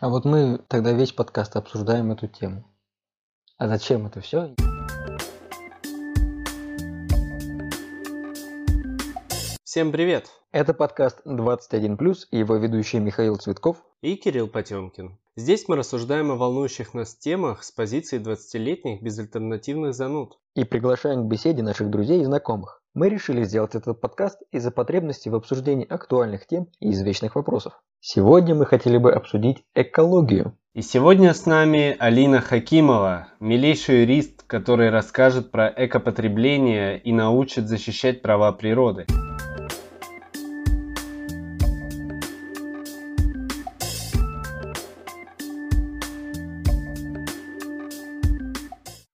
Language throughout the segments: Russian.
А вот мы тогда весь подкаст обсуждаем эту тему. А зачем это все? Всем привет! Это подкаст 21+, и его ведущий Михаил Цветков и Кирилл Потемкин. Здесь мы рассуждаем о волнующих нас темах с позиции 20-летних безальтернативных зануд. И приглашаем к беседе наших друзей и знакомых. Мы решили сделать этот подкаст из-за потребности в обсуждении актуальных тем и извечных вопросов. Сегодня мы хотели бы обсудить экологию. И сегодня с нами Алина Хакимова, милейший юрист, который расскажет про экопотребление и научит защищать права природы.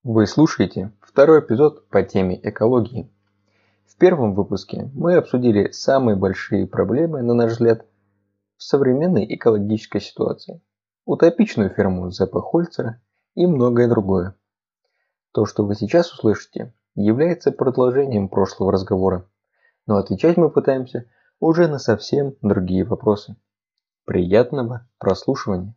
Вы слушаете второй эпизод по теме экологии. В первом выпуске мы обсудили самые большие проблемы, на наш взгляд, в современной экологической ситуации. Утопичную ферму Зеппа Хольцера и многое другое. То, что вы сейчас услышите, является продолжением прошлого разговора, но отвечать мы пытаемся уже на совсем другие вопросы. Приятного прослушивания!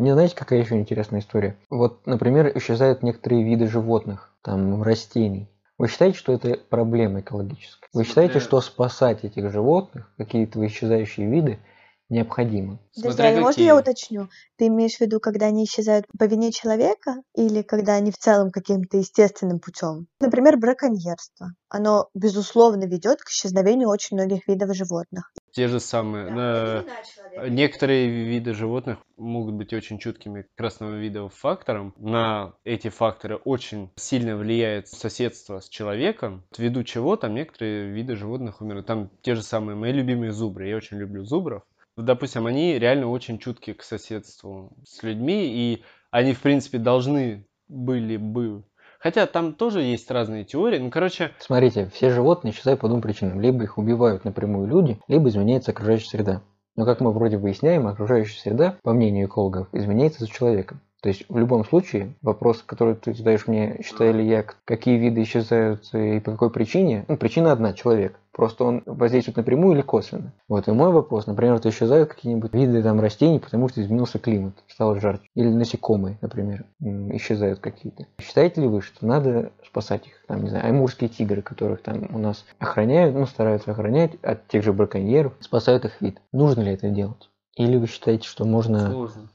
Мне знаете, какая еще интересная история? Вот, например, исчезают некоторые виды животных, там, растений. Вы считаете, что это проблема экологическая? Вы считаете, что спасать этих животных, какие-то исчезающие виды, необходимо? Подожди, а можно я уточню? Ты имеешь в виду, когда они исчезают по вине человека или когда они в целом каким-то естественным путем? Например, браконьерство. Оно, безусловно, ведет к исчезновению очень многих видов животных. Те же самые. Да, на... Некоторые виды животных могут быть очень чуткими к красновидовым факторам. На эти факторы очень сильно влияет соседство с человеком, ввиду чего там некоторые виды животных умирают. Там те же самые мои любимые зубры. Я очень люблю зубров. Допустим, они реально очень чутки к соседству с людьми, и они, в принципе, должны были бы Хотя там тоже есть разные теории. Ну, короче... Смотрите, все животные исчезают по двум причинам. Либо их убивают напрямую люди, либо изменяется окружающая среда. Но как мы вроде выясняем, окружающая среда, по мнению экологов, изменяется за человеком. То есть в любом случае вопрос, который ты задаешь мне, считаю ли я, какие виды исчезают и по какой причине, ну, причина одна – человек. Просто он воздействует напрямую или косвенно. Вот и мой вопрос, например, вот исчезают какие-нибудь виды там растений, потому что изменился климат, стало жарче. Или насекомые, например, исчезают какие-то. Считаете ли вы, что надо спасать их? Там, не знаю, аймурские тигры, которых там у нас охраняют, ну, стараются охранять от тех же браконьеров, спасают их вид. Нужно ли это делать? Или вы считаете, что можно... Сложно.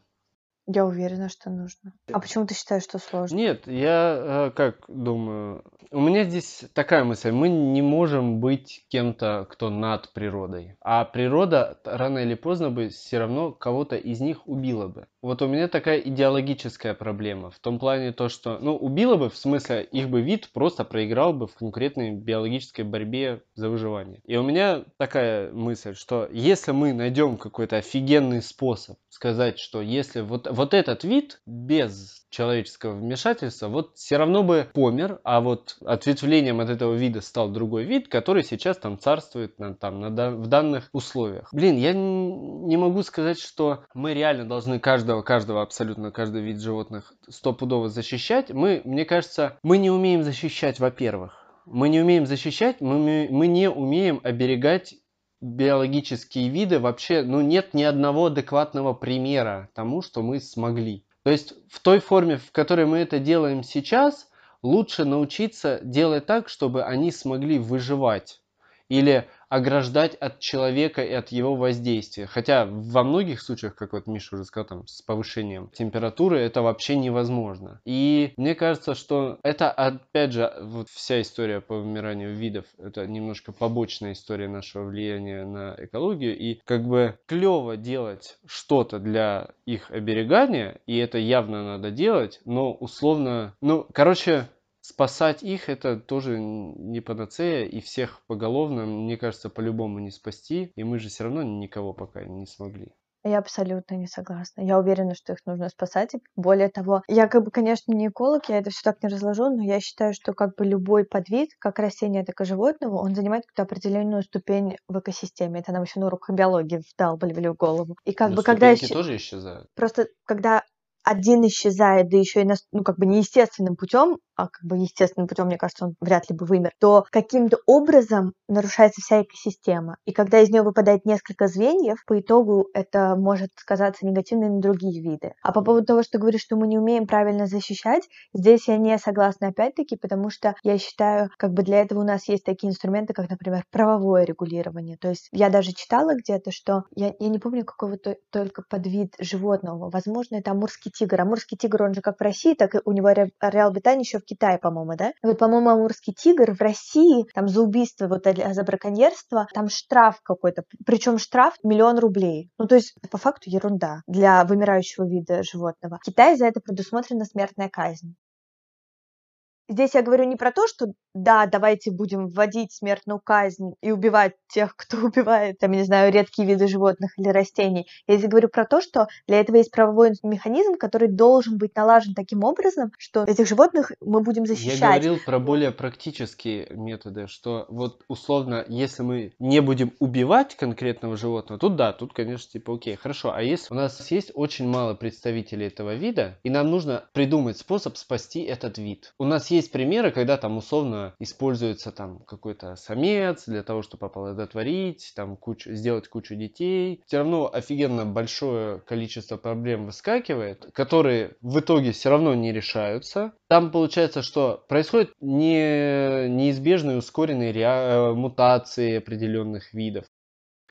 Я уверена, что нужно. А почему ты считаешь, что сложно? Нет, я э, как думаю, у меня здесь такая мысль, мы не можем быть кем-то, кто над природой, а природа рано или поздно бы все равно кого-то из них убила бы. Вот у меня такая идеологическая проблема, в том плане то, что, ну, убила бы, в смысле, их бы вид просто проиграл бы в конкретной биологической борьбе за выживание. И у меня такая мысль, что если мы найдем какой-то офигенный способ сказать, что если вот, вот этот вид без человеческого вмешательства, вот все равно бы помер, а вот ответвлением от этого вида стал другой вид, который сейчас там царствует на, там, на, в данных условиях. Блин, я не могу сказать, что мы реально должны каждого, каждого, абсолютно каждый вид животных стопудово защищать. Мы, мне кажется, мы не умеем защищать, во-первых. Мы не умеем защищать, мы, мы не умеем оберегать биологические виды вообще, ну, нет ни одного адекватного примера тому, что мы смогли. То есть в той форме, в которой мы это делаем сейчас, лучше научиться делать так, чтобы они смогли выживать. Или ограждать от человека и от его воздействия. Хотя во многих случаях, как вот Миша уже сказал, там, с повышением температуры это вообще невозможно. И мне кажется, что это, опять же, вот вся история по вымиранию видов, это немножко побочная история нашего влияния на экологию. И как бы клево делать что-то для их оберегания, и это явно надо делать, но условно, ну, короче, спасать их это тоже не панацея, и всех поголовно, мне кажется, по-любому не спасти, и мы же все равно никого пока не смогли. Я абсолютно не согласна. Я уверена, что их нужно спасать. И более того, я как бы, конечно, не эколог, я это все так не разложу, но я считаю, что как бы любой подвид, как растение, так и животного, он занимает какую-то определенную ступень в экосистеме. Это нам еще на уроках биологии вдалбливали в голову. И как но бы когда... Исч... тоже исчезают. Просто когда один исчезает, да еще и ну, как бы неестественным путем, а как бы естественным путем, мне кажется, он вряд ли бы вымер, то каким-то образом нарушается вся экосистема. И когда из нее выпадает несколько звеньев, по итогу это может сказаться негативно на другие виды. А по поводу того, что говоришь, что мы не умеем правильно защищать, здесь я не согласна опять-таки, потому что я считаю, как бы для этого у нас есть такие инструменты, как, например, правовое регулирование. То есть я даже читала где-то, что я, я не помню какого-то только подвид животного. Возможно, это амурский тигр. Амурский тигр, он же как в России, так и у него ареал обитания еще Китае, по-моему, да? Вот, по-моему, амурский тигр в России, там за убийство, вот за браконьерство, там штраф какой-то, причем штраф миллион рублей. Ну, то есть, по факту ерунда для вымирающего вида животного. В Китае за это предусмотрена смертная казнь. Здесь я говорю не про то, что да, давайте будем вводить смертную казнь и убивать тех, кто убивает, там, не знаю, редкие виды животных или растений. Я здесь говорю про то, что для этого есть правовой механизм, который должен быть налажен таким образом, что этих животных мы будем защищать. Я говорил про более практические методы, что вот условно, если мы не будем убивать конкретного животного, тут да, тут, конечно, типа окей, хорошо. А если у нас есть очень мало представителей этого вида, и нам нужно придумать способ спасти этот вид. У нас есть примеры, когда там условно используется там какой-то самец для того, чтобы оплодотворить, там кучу, сделать кучу детей. Все равно офигенно большое количество проблем выскакивает, которые в итоге все равно не решаются. Там получается, что происходят не, неизбежные ускоренные ре... мутации определенных видов.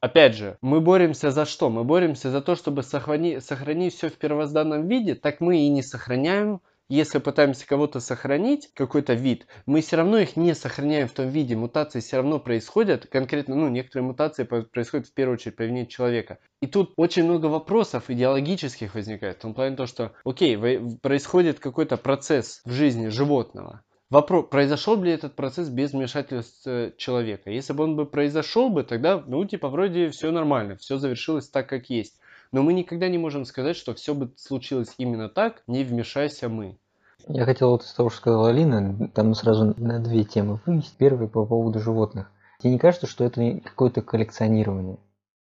Опять же, мы боремся за что? Мы боремся за то, чтобы сохранить, сохранить все в первозданном виде, так мы и не сохраняем если пытаемся кого-то сохранить, какой-то вид, мы все равно их не сохраняем в том виде. Мутации все равно происходят. Конкретно, ну, некоторые мутации происходят в первую очередь по вине человека. И тут очень много вопросов идеологических возникает. В том плане то, что, окей, происходит какой-то процесс в жизни животного. Вопрос, произошел ли этот процесс без вмешательства человека? Если бы он бы произошел бы, тогда, ну, типа, вроде все нормально, все завершилось так, как есть. Но мы никогда не можем сказать, что все бы случилось именно так, не вмешайся мы. Я хотел вот из того, что сказала Алина, там сразу на две темы вынести. Первый по поводу животных. Тебе не кажется, что это какое-то коллекционирование?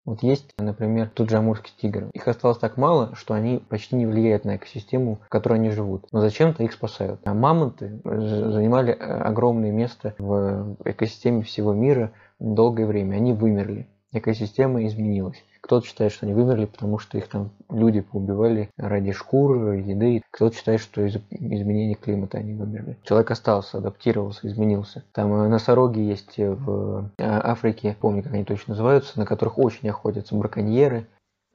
Вот есть, например, тот же амурский тигр. Их осталось так мало, что они почти не влияют на экосистему, в которой они живут. Но зачем-то их спасают. А мамонты занимали э, огромное место в экосистеме всего мира долгое время. Они вымерли. Экосистема изменилась. Кто-то считает, что они вымерли, потому что их там люди поубивали ради шкур, еды. Кто-то считает, что из-за изменения климата они вымерли. Человек остался, адаптировался, изменился. Там э, носороги есть в э, Африке, помню, как они точно называются, на которых очень охотятся браконьеры.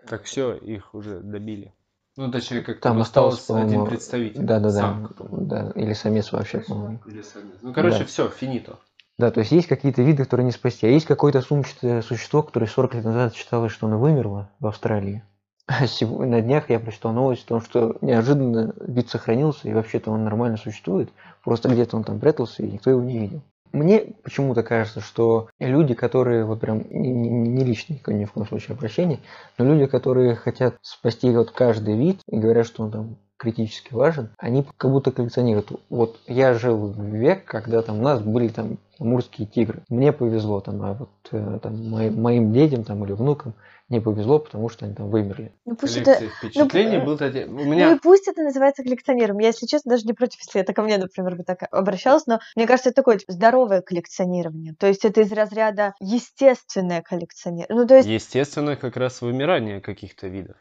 Так все, их уже добили. Ну, точнее, как там осталось один представитель. Да, да, да, да. Или самец вообще, по-моему. Или самец. Ну, короче, да. все, финито. Да, то есть есть какие-то виды, которые не спасти. А есть какое-то сумчатое существо, которое 40 лет назад считалось, что оно вымерло в Австралии. А сегодня, на днях я прочитал новость о том, что неожиданно вид сохранился, и вообще-то он нормально существует. Просто где-то он там прятался, и никто его не видел. Мне почему-то кажется, что люди, которые, вот прям не, не, не лично, ни в коем случае обращение, но люди, которые хотят спасти вот каждый вид и говорят, что он там критически важен, они как будто коллекционируют. Вот я жил в век, когда там у нас были там амурские тигры. Мне повезло там, а вот э, там, моим, моим детям там, или внукам не повезло, потому что они там вымерли. Ну пусть это... впечатлений ну, был у меня... Ну и пусть это называется коллекционером. Я, если честно, даже не против, если это ко мне, например, бы так обращалась, но мне кажется, это такое типа, здоровое коллекционирование. То есть это из разряда естественное коллекционирование. Ну, то есть... Естественное как раз вымирание каких-то видов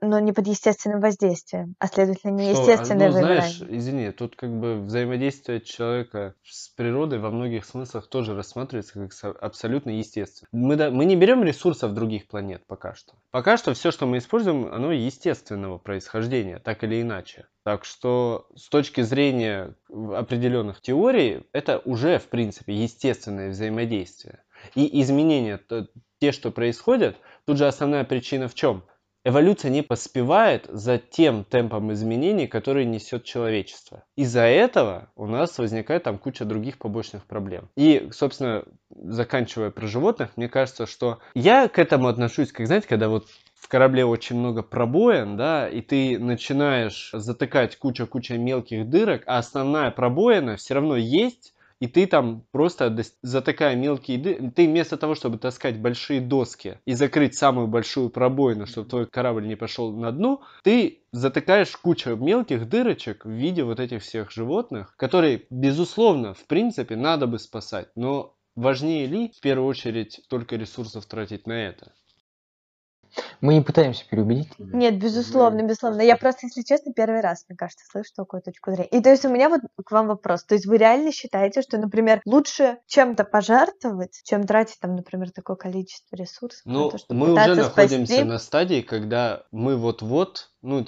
но не под естественным воздействием, а следовательно не естественное ну, знаешь, извини, тут как бы взаимодействие человека с природой во многих смыслах тоже рассматривается как абсолютно естественно. Мы, да, мы не берем ресурсов других планет пока что. Пока что все, что мы используем, оно естественного происхождения, так или иначе. Так что с точки зрения определенных теорий, это уже, в принципе, естественное взаимодействие. И изменения, те, что происходят, тут же основная причина в чем? Эволюция не поспевает за тем темпом изменений, который несет человечество. Из-за этого у нас возникает там куча других побочных проблем. И, собственно, заканчивая про животных, мне кажется, что я к этому отношусь, как, знаете, когда вот в корабле очень много пробоин, да, и ты начинаешь затыкать куча-куча мелких дырок, а основная пробоина все равно есть, и ты там просто затыкая мелкие дыры, ты вместо того, чтобы таскать большие доски и закрыть самую большую пробоину, чтобы твой корабль не пошел на дно, ты затыкаешь кучу мелких дырочек в виде вот этих всех животных, которые, безусловно, в принципе, надо бы спасать, но важнее ли в первую очередь только ресурсов тратить на это? Мы не пытаемся переубедить. тебя. Нет, безусловно, безусловно. Я просто, если честно, первый раз, мне кажется, слышу такую точку зрения. И то есть у меня вот к вам вопрос. То есть вы реально считаете, что, например, лучше чем-то пожертвовать, чем тратить там, например, такое количество ресурсов на Ну, то, чтобы мы уже находимся спасти? на стадии, когда мы вот-вот, ну,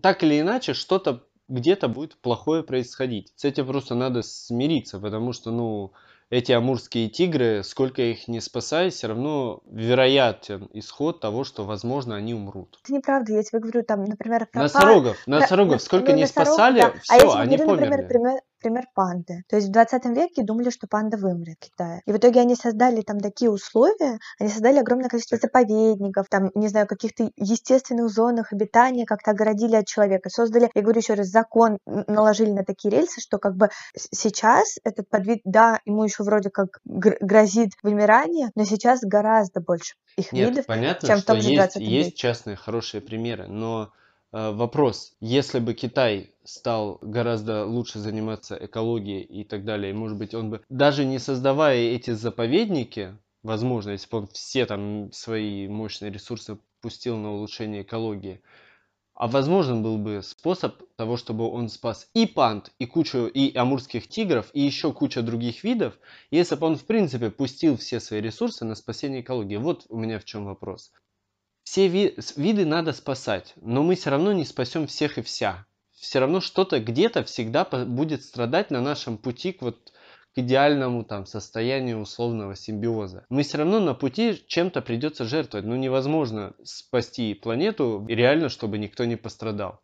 так или иначе, что-то где-то будет плохое происходить. С этим просто надо смириться, потому что, ну, эти амурские тигры, сколько их не спасай, все равно вероятен исход того, что, возможно, они умрут. Это неправда. Я тебе говорю, там, например, про пан- Носорогов, носорогов, сколько ну, не носорог, спасали, да. А я все, тебе они говорю, например, померли. пример, пример панды. То есть в 20 веке думали, что панда вымрет в Китае. И в итоге они создали там такие условия, они создали огромное количество заповедников, там, не знаю, каких-то естественных зонах обитания, как-то огородили от человека. Создали, я говорю еще раз, закон наложили на такие рельсы, что как бы сейчас этот подвид, да, ему еще вроде как гр- грозит вымирание, но сейчас гораздо больше их Нет, видов, понятно, чем в что том же есть, 20 есть веке. частные хорошие примеры, но вопрос, если бы Китай стал гораздо лучше заниматься экологией и так далее, и, может быть, он бы, даже не создавая эти заповедники, возможно, если бы он все там свои мощные ресурсы пустил на улучшение экологии, а возможен был бы способ того, чтобы он спас и панд, и кучу, и амурских тигров, и еще куча других видов, если бы он, в принципе, пустил все свои ресурсы на спасение экологии. Вот у меня в чем вопрос. Все ви- виды надо спасать, но мы все равно не спасем всех и вся. Все равно что-то где-то всегда будет страдать на нашем пути к вот к идеальному там состоянию условного симбиоза. Мы все равно на пути чем-то придется жертвовать. Ну невозможно спасти планету реально, чтобы никто не пострадал.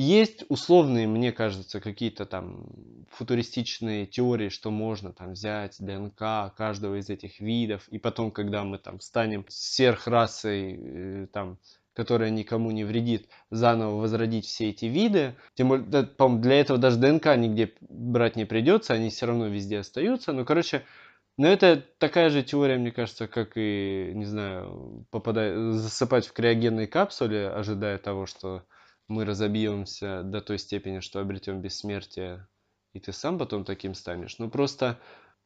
Есть условные, мне кажется, какие-то там футуристичные теории, что можно там взять ДНК каждого из этих видов, и потом, когда мы там станем сверхрасой, э, там, которая никому не вредит, заново возродить все эти виды. Тем более, по-моему, для этого даже ДНК нигде брать не придется, они все равно везде остаются. Но, короче, но это такая же теория, мне кажется, как и, не знаю, попадая, засыпать в криогенной капсуле, ожидая того, что мы разобьемся до той степени, что обретем бессмертие, и ты сам потом таким станешь. Ну просто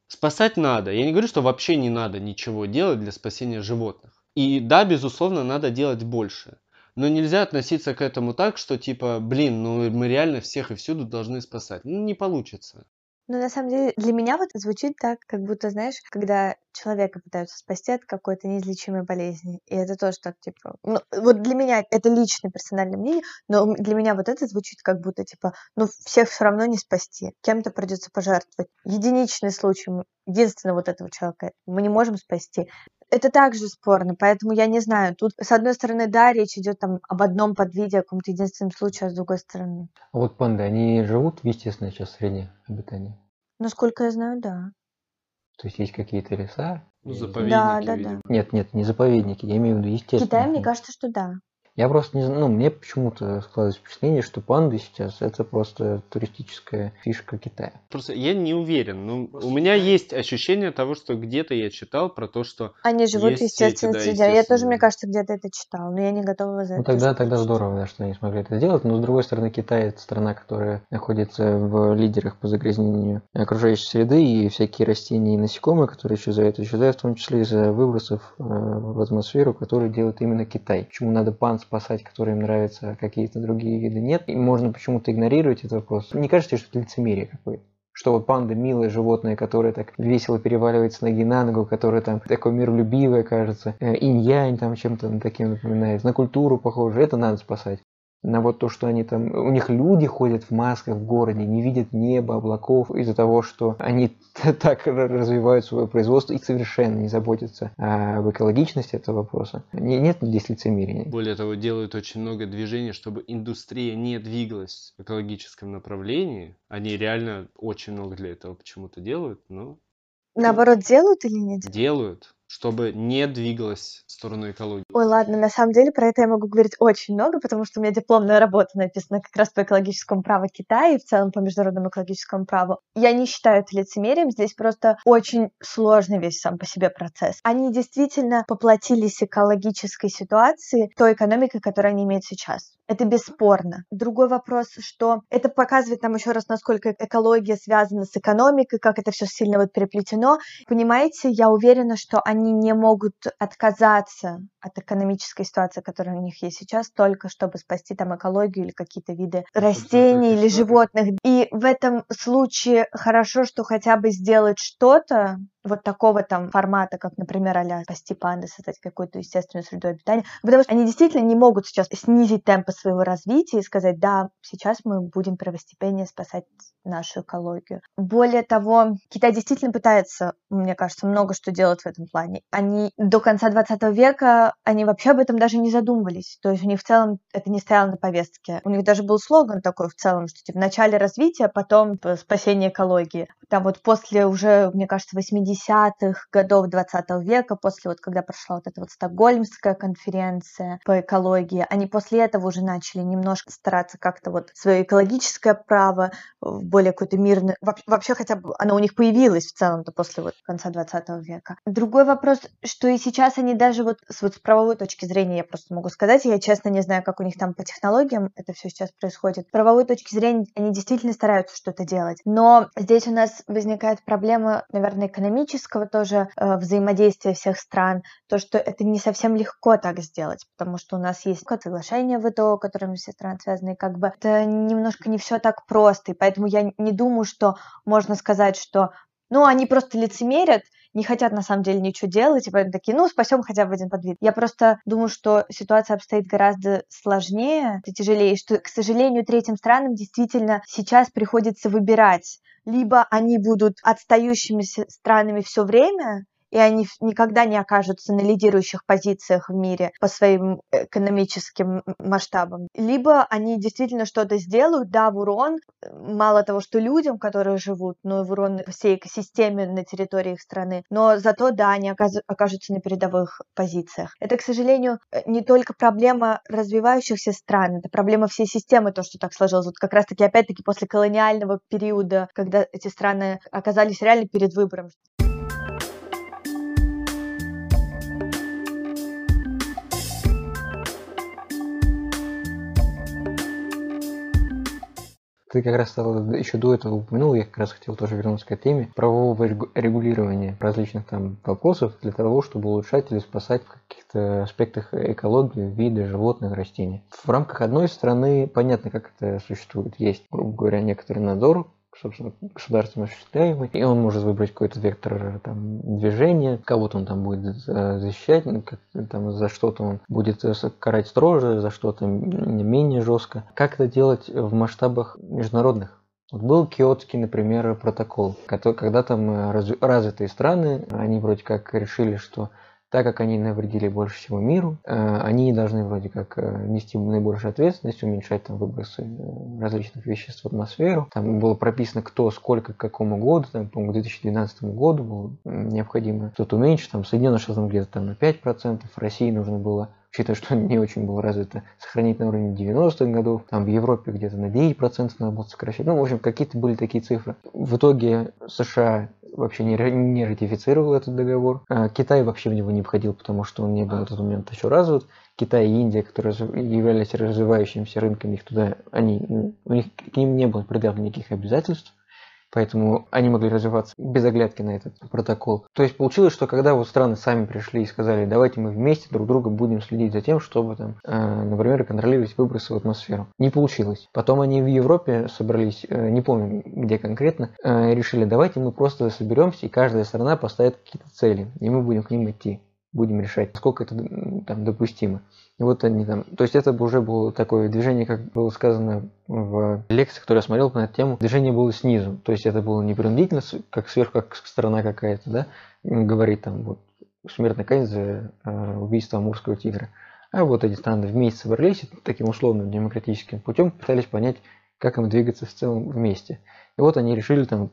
спасать надо. Я не говорю, что вообще не надо ничего делать для спасения животных. И да, безусловно, надо делать больше. Но нельзя относиться к этому так, что типа, блин, ну мы реально всех и всюду должны спасать. Ну не получится. Ну, на самом деле, для меня вот звучит так, как будто, знаешь, когда человека пытаются спасти от какой-то неизлечимой болезни. И это тоже так, типа... Ну, вот для меня это личное персональное мнение, но для меня вот это звучит как будто, типа, ну, всех все равно не спасти. Кем-то придется пожертвовать. Единичный случай, единственного вот этого человека мы не можем спасти. Это также спорно, поэтому я не знаю. Тут, с одной стороны, да, речь идет там об одном подвиде, о каком-то единственном случае, а с другой стороны. А вот панды, они живут в естественной сейчас среде обитания? Насколько я знаю, да. То есть есть какие-то леса? Ну, заповедники, Да, да, да. видимо. Нет, нет, не заповедники, я имею в виду В естественные. Китае, мне кажется, что да. Я просто не знаю, ну, мне почему-то складывается впечатление, что панды сейчас это просто туристическая фишка Китая. Просто я не уверен. Ну, у меня есть ощущение того, что где-то я читал про то, что Они живут естественной эти, да, среде. Я тоже, мне кажется, где-то это читала, но я не готова за Ну это тогда, тогда здорово, да, что они смогли это сделать. Но с другой стороны, Китай это страна, которая находится в лидерах по загрязнению окружающей среды, и всякие растения и насекомые, которые исчезают, исчезают в том числе из-за выбросов э, в атмосферу, которые делает именно Китай. Почему надо пан спасать, которые им нравятся, а какие-то другие виды нет? И можно почему-то игнорировать этот вопрос. Не кажется, что это лицемерие какое-то? Что вот панда милое животное, которое так весело переваливается с ноги на ногу, которое там такое миролюбивое, кажется, э, инь-янь там чем-то таким напоминает, на культуру похоже, это надо спасать. На вот то, что они там, у них люди ходят в масках в городе, не видят неба, облаков из-за того, что они так развивают свое производство и совершенно не заботятся об экологичности этого вопроса. Не- Нет здесь лицемерия. Более того, делают очень много движений, чтобы индустрия не двигалась в экологическом направлении. Они реально очень много для этого почему-то делают, но Наоборот, делают или не делают? Чтобы не двигалась в сторону экологии? Ой, ладно, на самом деле про это я могу говорить очень много, потому что у меня дипломная работа написана как раз по экологическому праву Китая и в целом по международному экологическому праву. Я не считаю это лицемерием, здесь просто очень сложный весь сам по себе процесс. Они действительно поплатились экологической ситуации той экономикой, которую они имеют сейчас. Это бесспорно. Другой вопрос, что это показывает нам еще раз, насколько экология связана с экономикой, как это все сильно вот переплетено. Понимаете, я уверена, что они не могут отказаться от экономической ситуации, которая у них есть сейчас, только чтобы спасти там экологию или какие-то виды растений или животных. И в этом случае хорошо, что хотя бы сделать что-то, вот такого там формата, как, например, а спасти панды, создать какую-то естественную среду обитания, потому что они действительно не могут сейчас снизить темпы своего развития и сказать, да, сейчас мы будем первостепенно спасать нашу экологию. Более того, Китай действительно пытается, мне кажется, много что делать в этом плане. Они до конца 20 века, они вообще об этом даже не задумывались. То есть у них в целом это не стояло на повестке. У них даже был слоган такой в целом, что типа в начале развития, потом спасение экологии. Там вот после уже, мне кажется, 80-х годов 20 века, после вот когда прошла вот эта вот Стокгольмская конференция по экологии, они после этого уже начали немножко стараться как-то вот свое экологическое право в более какой-то мирный... Вообще хотя бы оно у них появилось в целом-то после вот конца 20 века. Другой вопрос, что и сейчас они даже вот с, вот с правовой точки зрения, я просто могу сказать, я честно не знаю, как у них там по технологиям это все сейчас происходит. С правовой точки зрения они действительно стараются что-то делать. Но здесь у нас возникает проблема, наверное, экономического тоже э, взаимодействия всех стран, то, что это не совсем легко так сделать, потому что у нас есть соглашение в ВТО, которыми все страны связаны, как бы это немножко не все так просто, и поэтому я не думаю, что можно сказать, что ну, они просто лицемерят, не хотят на самом деле ничего делать, и поэтому такие, ну, спасем хотя бы один подвид. Я просто думаю, что ситуация обстоит гораздо сложнее, и тяжелее, что, к сожалению, третьим странам действительно сейчас приходится выбирать. Либо они будут отстающими странами все время, и они никогда не окажутся на лидирующих позициях в мире по своим экономическим масштабам. Либо они действительно что-то сделают, да, в урон, мало того, что людям, которые живут, но и в урон всей экосистеме на территории их страны, но зато, да, они окажутся на передовых позициях. Это, к сожалению, не только проблема развивающихся стран, это проблема всей системы, то, что так сложилось. Вот как раз-таки, опять-таки, после колониального периода, когда эти страны оказались реально перед выбором, Ты как раз еще до этого упомянул, я как раз хотел тоже вернуться к этой теме, правового регулирования различных там вопросов для того, чтобы улучшать или спасать в каких-то аспектах экологии, виды, животных, растений. В рамках одной страны понятно, как это существует. Есть, грубо говоря, некоторый надзор, собственно, государством осуществляемый, и он может выбрать какой-то вектор там, движения, кого-то он там будет защищать, ну, как, там, за что-то он будет карать строже, за что-то менее жестко. Как это делать в масштабах международных? Вот был Киотский, например, протокол, когда там э, развитые страны, они вроде как решили, что так как они навредили больше всего миру, э, они должны вроде как э, нести наибольшую ответственность, уменьшать там выбросы э, различных веществ в атмосферу. Там было прописано, кто, сколько, к какому году, там, по к 2012 году было необходимо что-то уменьшить, там, Соединенные Штаты где-то там на 5%, в России нужно было учитывая, что не очень было развито, сохранить на уровне 90-х годов, там в Европе где-то на 9% надо было сокращать. Ну, в общем, какие-то были такие цифры. В итоге США вообще не, не ратифицировал этот договор. А Китай вообще в него не входил, потому что он не был в этот момент еще развит. Китай и Индия, которые являлись развивающимися рынками, их туда, они, у них к ним не было предъявлено никаких обязательств. Поэтому они могли развиваться без оглядки на этот протокол. То есть получилось, что когда вот страны сами пришли и сказали, давайте мы вместе друг друга будем следить за тем, чтобы там, э, например, контролировать выбросы в атмосферу. Не получилось. Потом они в Европе собрались, э, не помню где конкретно, э, решили, давайте мы просто соберемся и каждая страна поставит какие-то цели, и мы будем к ним идти будем решать, сколько это там допустимо. И вот они там, то есть это уже было такое движение, как было сказано в лекции, которую я смотрел на эту тему, движение было снизу, то есть это было не принудительно, как сверху, как страна какая-то, да, говорит там вот смертная казнь за э, убийство амурского тигра. А вот эти страны вместе собрались таким условным демократическим путем, пытались понять, как им двигаться в целом вместе. И вот они решили там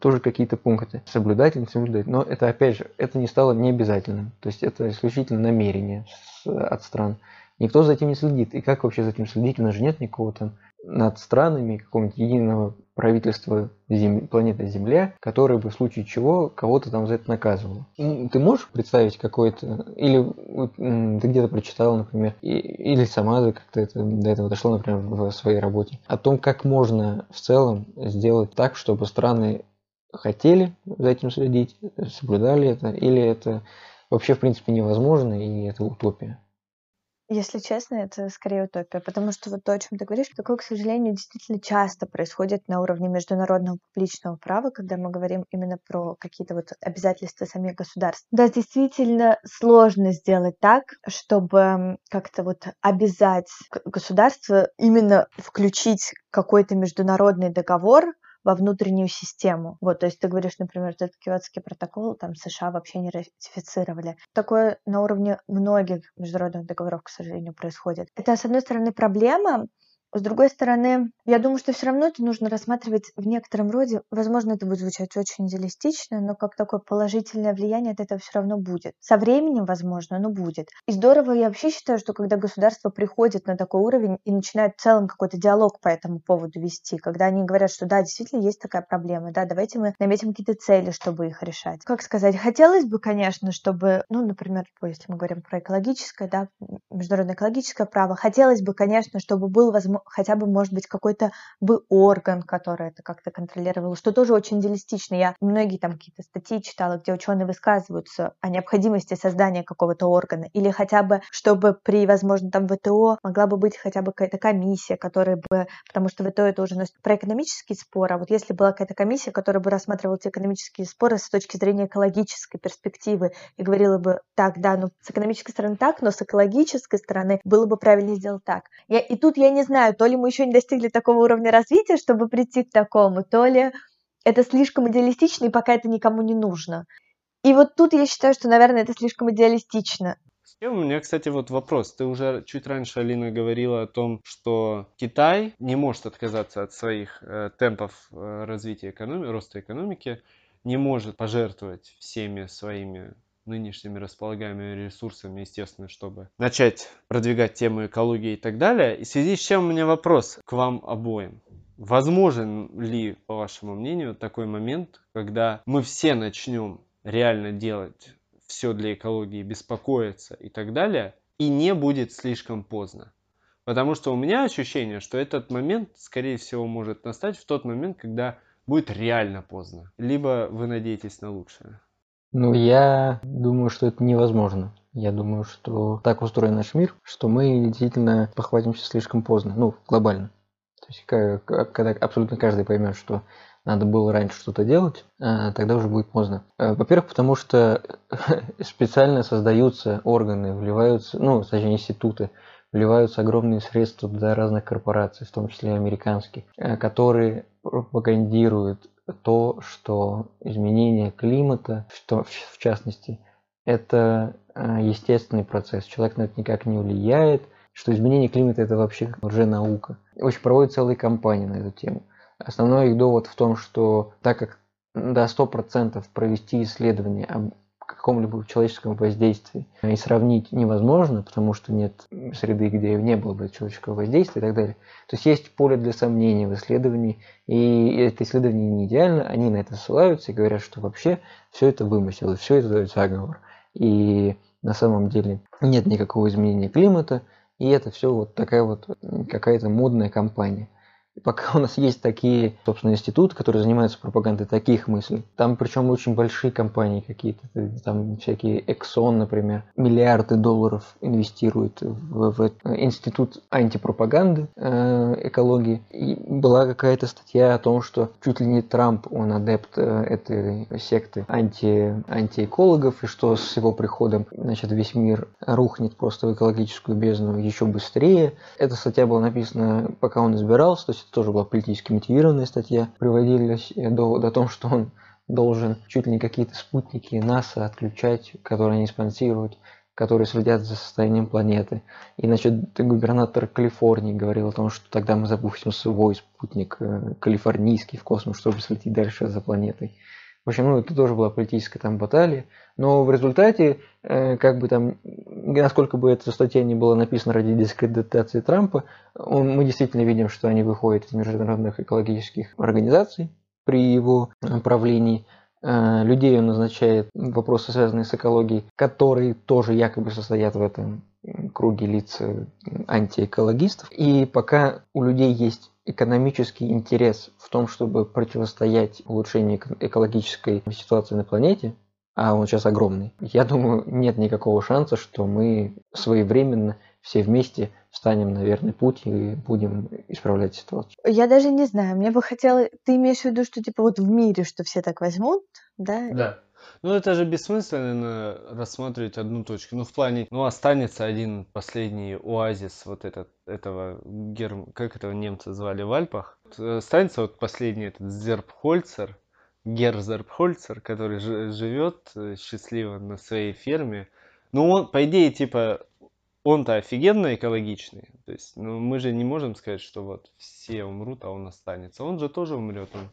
тоже какие-то пункты соблюдать или не соблюдать. Но это, опять же, это не стало необязательным. То есть это исключительно намерение с, от стран. Никто за этим не следит. И как вообще за этим следить? У нас же нет никакого там над странами какого-нибудь единого правительства Зем... планеты Земля, которое бы в случае чего кого-то там за это наказывало. Ты можешь представить какой-то, или ты где-то прочитал, например, и, или сама как-то это, до этого дошло, например, в своей работе, о том, как можно в целом сделать так, чтобы страны хотели за этим следить, соблюдали это, или это вообще в принципе невозможно и это утопия. Если честно, это скорее утопия, потому что вот то, о чем ты говоришь, такое, к сожалению, действительно часто происходит на уровне международного публичного права, когда мы говорим именно про какие-то вот обязательства самих государств. Да, действительно сложно сделать так, чтобы как-то вот обязать государство именно включить какой-то международный договор во внутреннюю систему. Вот, то есть ты говоришь, например, этот Киотский протокол, там США вообще не ратифицировали. Такое на уровне многих международных договоров, к сожалению, происходит. Это, с одной стороны, проблема, с другой стороны, я думаю, что все равно это нужно рассматривать в некотором роде. Возможно, это будет звучать очень идеалистично, но как такое положительное влияние от этого все равно будет. Со временем, возможно, но будет. И здорово, я вообще считаю, что когда государство приходит на такой уровень и начинает в целом какой-то диалог по этому поводу вести, когда они говорят, что да, действительно есть такая проблема, да, давайте мы наметим какие-то цели, чтобы их решать. Как сказать, хотелось бы, конечно, чтобы, ну, например, если мы говорим про экологическое, да, международное экологическое право, хотелось бы, конечно, чтобы был возможно хотя бы, может быть, какой-то бы орган, который это как-то контролировал, что тоже очень идеалистично. Я многие там какие-то статьи читала, где ученые высказываются о необходимости создания какого-то органа, или хотя бы, чтобы при, возможно, там ВТО могла бы быть хотя бы какая-то комиссия, которая бы, потому что ВТО это уже про экономический спор, а вот если была какая-то комиссия, которая бы рассматривала эти экономические споры с точки зрения экологической перспективы и говорила бы, так, да, ну с экономической стороны так, но с экологической стороны было бы правильнее сделать так. Я, и тут я не знаю, знаю, то ли мы еще не достигли такого уровня развития, чтобы прийти к такому, то ли это слишком идеалистично, и пока это никому не нужно. И вот тут я считаю, что, наверное, это слишком идеалистично. И у меня, кстати, вот вопрос. Ты уже чуть раньше, Алина, говорила о том, что Китай не может отказаться от своих э, темпов э, развития экономики, роста экономики, не может пожертвовать всеми своими нынешними располагаемыми ресурсами, естественно, чтобы начать продвигать тему экологии и так далее. И в связи с чем у меня вопрос к вам обоим. Возможен ли, по вашему мнению, такой момент, когда мы все начнем реально делать все для экологии, беспокоиться и так далее, и не будет слишком поздно? Потому что у меня ощущение, что этот момент, скорее всего, может настать в тот момент, когда будет реально поздно. Либо вы надеетесь на лучшее. Ну, я думаю, что это невозможно. Я думаю, что так устроен наш мир, что мы действительно похватимся слишком поздно, ну, глобально. То есть, когда абсолютно каждый поймет, что надо было раньше что-то делать, а, тогда уже будет поздно. А, во-первых, потому что специально создаются органы, вливаются, ну, точнее, институты, вливаются огромные средства для разных корпораций, в том числе американских, а, которые пропагандируют то, что изменение климата, что в частности, это э, естественный процесс, человек на это никак не влияет, что изменение климата это вообще уже наука. Очень проводят целые кампании на эту тему. Основной их довод в том, что так как до 100% провести исследование об каком-либо человеческом воздействии и сравнить невозможно, потому что нет среды, где не было бы человеческого воздействия и так далее. То есть есть поле для сомнений в исследовании, и это исследование не идеально, они на это ссылаются и говорят, что вообще все это вымысел, все это заговор. И на самом деле нет никакого изменения климата, и это все вот такая вот какая-то модная пока у нас есть такие, собственно, институты, которые занимаются пропагандой таких мыслей, там причем очень большие компании какие-то, там всякие Exxon, например, миллиарды долларов инвестируют в, в институт антипропаганды э, экологии. И была какая-то статья о том, что чуть ли не Трамп, он адепт э, этой секты анти, антиэкологов, и что с его приходом, значит, весь мир рухнет просто в экологическую бездну еще быстрее. Эта статья была написана, пока он избирался, то есть это тоже была политически мотивированная статья, приводились до, до того, что он должен чуть ли не какие-то спутники НАСА отключать, которые они спонсируют, которые следят за состоянием планеты. И, значит, губернатор Калифорнии говорил о том, что тогда мы запустим свой спутник э, калифорнийский в космос, чтобы следить дальше за планетой. В общем, ну, это тоже была политическая там баталия. Но в результате, э, как бы там, насколько бы эта статья не была написана ради дискредитации Трампа, он, мы действительно видим, что они выходят из международных экологических организаций при его правлении. Э, людей он назначает вопросы, связанные с экологией, которые тоже якобы состоят в этом круге лиц э, антиэкологистов. И пока у людей есть экономический интерес в том, чтобы противостоять улучшению экологической ситуации на планете, а он сейчас огромный, я думаю, нет никакого шанса, что мы своевременно все вместе встанем на верный путь и будем исправлять ситуацию. Я даже не знаю, мне бы хотелось... Ты имеешь в виду, что типа вот в мире, что все так возьмут, да? Да. Ну, это же бессмысленно рассматривать одну точку. Ну, в плане, ну, останется один последний оазис вот этот, этого, герм... как этого немца звали в Альпах. Останется вот последний этот Зербхольцер, Герзербхольцер, который живет э, счастливо на своей ферме. Ну, он, по идее, типа, он-то офигенно экологичный. То есть, ну, мы же не можем сказать, что вот все умрут, а он останется. Он же тоже умрет, он,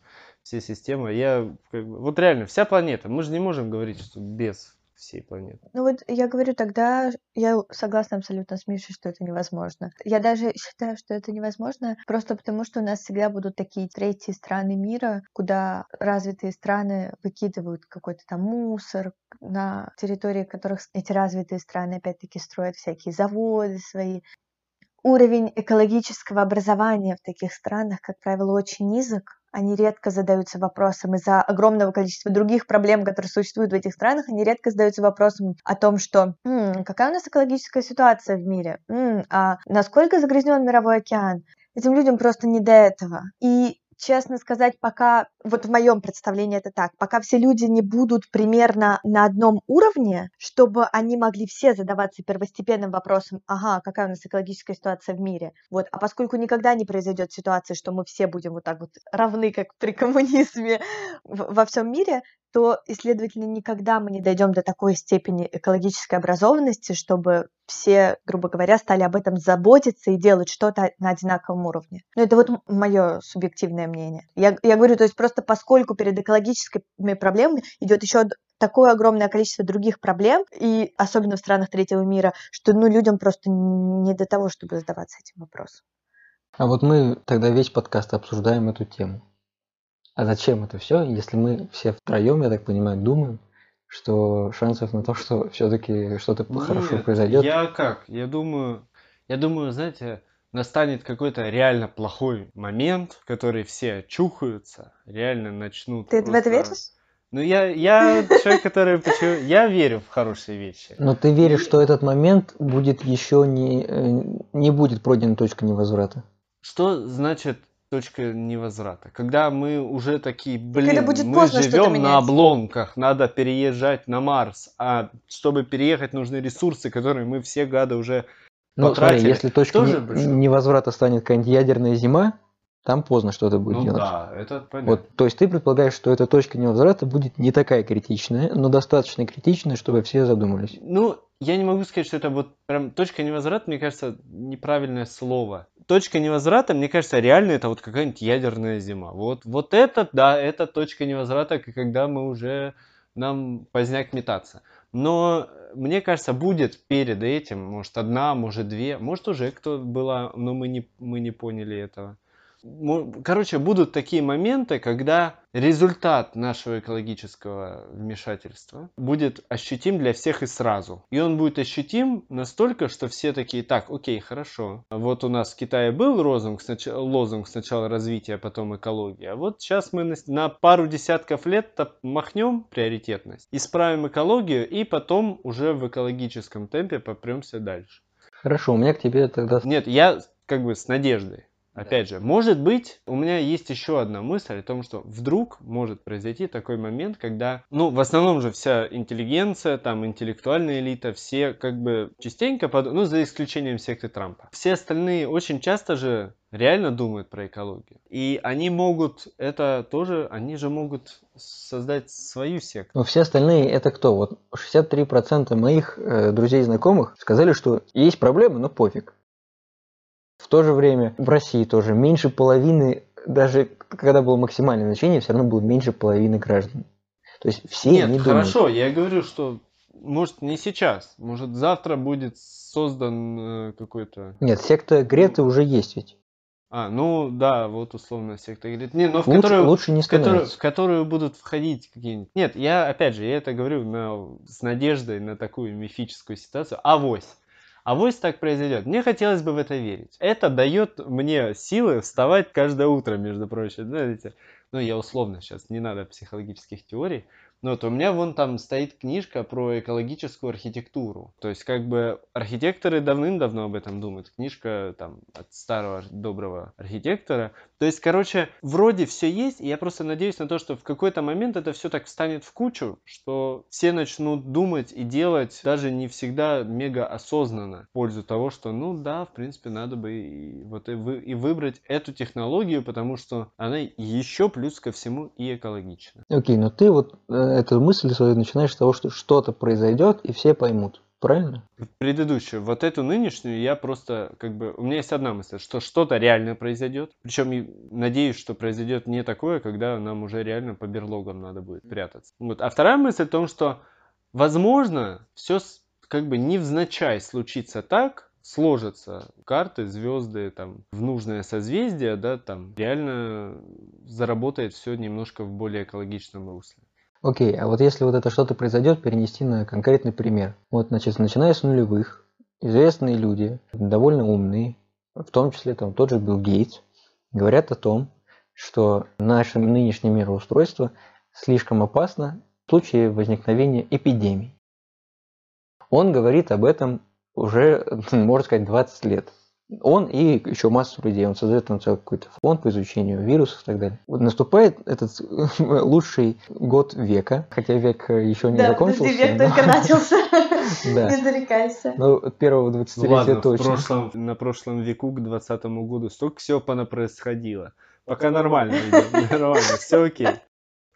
все системы. Я, как бы, вот реально, вся планета. Мы же не можем говорить, что без всей планеты. Ну вот я говорю тогда, я согласна абсолютно с Мишей, что это невозможно. Я даже считаю, что это невозможно просто потому, что у нас всегда будут такие третьи страны мира, куда развитые страны выкидывают какой-то там мусор, на территории которых эти развитые страны опять-таки строят всякие заводы свои. Уровень экологического образования в таких странах, как правило, очень низок, они редко задаются вопросом из-за огромного количества других проблем, которые существуют в этих странах, они редко задаются вопросом о том, что м-м, какая у нас экологическая ситуация в мире, м-м, а насколько загрязнен мировой океан. Этим людям просто не до этого. И честно сказать, пока, вот в моем представлении это так, пока все люди не будут примерно на одном уровне, чтобы они могли все задаваться первостепенным вопросом, ага, какая у нас экологическая ситуация в мире, вот, а поскольку никогда не произойдет ситуация, что мы все будем вот так вот равны, как при коммунизме во всем мире, то и, следовательно, никогда мы не дойдем до такой степени экологической образованности, чтобы все, грубо говоря, стали об этом заботиться и делать что-то на одинаковом уровне. Но это вот мое субъективное мнение. Я, я говорю, то есть просто поскольку перед экологическими проблемами идет еще такое огромное количество других проблем, и особенно в странах третьего мира, что ну, людям просто не до того, чтобы задаваться этим вопросом. А вот мы тогда весь подкаст обсуждаем эту тему. А зачем это все, если мы все втроем, я так понимаю, думаем, что шансов на то, что все-таки что-то хорошо произойдет? Я как? Я думаю, я думаю, знаете, настанет какой-то реально плохой момент, в который все очухаются, реально начнут. Ты просто... в это веришь? Ну, я, я человек, который... Почему... Я верю в хорошие вещи. Но ты веришь, что этот момент будет еще не... Э, не будет пройдена точка невозврата? Что значит точка невозврата. Когда мы уже такие, блин, будет мы живем на обломках, надо переезжать на Марс, а чтобы переехать нужны ресурсы, которые мы все гады уже ну, потратили. смотри, если точка не, невозврата станет какая-нибудь ядерная зима, там поздно что-то будет ну, делать. да, это понятно. Вот, то есть ты предполагаешь, что эта точка невозврата будет не такая критичная, но достаточно критичная, чтобы все задумались. Ну, я не могу сказать, что это вот прям точка невозврата, мне кажется, неправильное слово. Точка невозврата, мне кажется, реально это вот какая-нибудь ядерная зима. Вот, вот это, да, это точка невозврата, когда мы уже нам поздняк метаться. Но мне кажется, будет перед этим, может, одна, может, две, может, уже кто была, но мы не, мы не поняли этого короче, будут такие моменты, когда результат нашего экологического вмешательства будет ощутим для всех и сразу. И он будет ощутим настолько, что все такие, так, окей, хорошо. Вот у нас в Китае был лозунг, сначала, лозунг сначала развития, а потом экология. А вот сейчас мы на, на пару десятков лет махнем приоритетность, исправим экологию и потом уже в экологическом темпе попремся дальше. Хорошо, у меня к тебе тогда... Нет, я как бы с надеждой Опять же, может быть, у меня есть еще одна мысль о том, что вдруг может произойти такой момент, когда, ну, в основном же вся интеллигенция, там, интеллектуальная элита, все как бы частенько, под... ну, за исключением секты Трампа. Все остальные очень часто же реально думают про экологию. И они могут это тоже, они же могут создать свою секту. Но все остальные это кто? Вот 63% моих э, друзей и знакомых сказали, что есть проблемы, но пофиг. В то же время в России тоже меньше половины, даже когда было максимальное значение, все равно было меньше половины граждан. То есть все Нет, не хорошо, думают. я говорю, что может не сейчас, может завтра будет создан э, какой-то... Нет, секта Греты уже есть ведь. А, ну да, вот условно секта говорит. Не, но в Лучше, которую, лучше не в которую, в которую будут входить какие-нибудь... Нет, я, опять же, я это говорю на, с надеждой на такую мифическую ситуацию. Авось. Авось так произойдет. Мне хотелось бы в это верить. Это дает мне силы вставать каждое утро, между прочим. Знаете, ну я условно сейчас, не надо психологических теорий. Но вот у меня вон там стоит книжка про экологическую архитектуру. То есть как бы архитекторы давным-давно об этом думают. Книжка там от старого доброго архитектора. То есть, короче, вроде все есть, и я просто надеюсь на то, что в какой-то момент это все так встанет в кучу, что все начнут думать и делать даже не всегда мега осознанно в пользу того, что, ну да, в принципе, надо бы и, вот и, вы, и выбрать эту технологию, потому что она еще плюс ко всему и экологична. Окей, но ты вот э, эту мысль свою начинаешь с того, что что-то произойдет, и все поймут. Правильно? предыдущую, вот эту нынешнюю, я просто, как бы, у меня есть одна мысль, что что-то реально произойдет. Причем надеюсь, что произойдет не такое, когда нам уже реально по берлогам надо будет прятаться. Вот. А вторая мысль в том, что, возможно, все как бы невзначай случится так, сложатся карты, звезды там в нужное созвездие, да, там реально заработает все немножко в более экологичном русле. Окей, а вот если вот это что-то произойдет, перенести на конкретный пример. Вот, значит, начиная с нулевых, известные люди, довольно умные, в том числе там тот же Билл Гейтс, говорят о том, что наше нынешнее мироустройство слишком опасно в случае возникновения эпидемий. Он говорит об этом уже, можно сказать, 20 лет. Он и еще массу людей, он создает там целый какой-то фонд по изучению вирусов и так далее. Вот наступает этот лучший год века, хотя век еще не да, закончился. Да, век но... только начался. Да. Не зарекайся. Ну, первого 20-летия Ладно, точно. В прошлом, на прошлом веку к 20 году столько всего происходило. Пока нормально идет, нормально, все окей.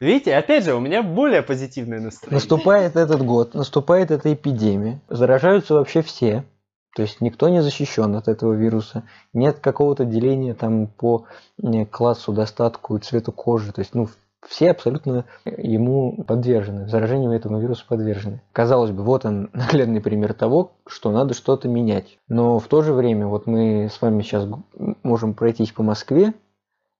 Видите, опять же, у меня более позитивное настроение. Наступает этот год, наступает эта эпидемия, заражаются вообще все, то есть никто не защищен от этого вируса, нет какого-то деления там по классу, достатку, цвету кожи, то есть ну все абсолютно ему подвержены, заражению этому вирусу подвержены. Казалось бы, вот он наглядный пример того, что надо что-то менять. Но в то же время, вот мы с вами сейчас можем пройтись по Москве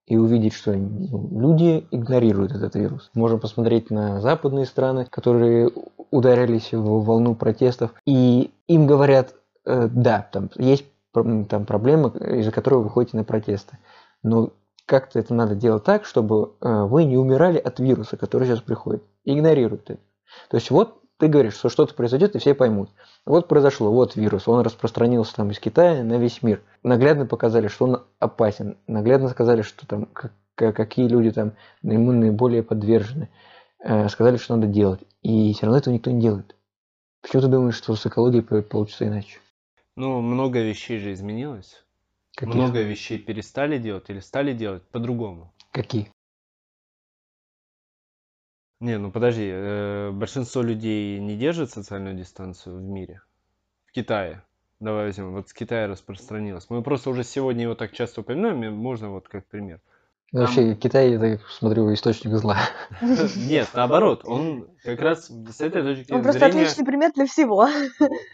и увидеть, что люди игнорируют этот вирус. Можем посмотреть на западные страны, которые ударились в волну протестов, и им говорят, да, там есть там проблемы, из-за которой вы выходите на протесты. Но как-то это надо делать так, чтобы э, вы не умирали от вируса, который сейчас приходит. Игнорируют это. То есть вот ты говоришь, что что-то произойдет, и все поймут. Вот произошло, вот вирус, он распространился там из Китая на весь мир. Наглядно показали, что он опасен. Наглядно сказали, что там какие люди там ему наиболее подвержены. Э, сказали, что надо делать. И все равно этого никто не делает. Почему ты думаешь, что с экологией получится иначе? Ну, много вещей же изменилось. Каких? Много вещей перестали делать или стали делать по-другому. Какие? Не, ну подожди, э, большинство людей не держит социальную дистанцию в мире. В Китае. Давай возьмем, вот с Китая распространилось. Мы просто уже сегодня его так часто упоминаем, можно вот как пример. Ну, вообще, Китай, я так смотрю, источник зла. Нет, наоборот, он как раз с этой точки Он просто зрения... отличный пример для всего.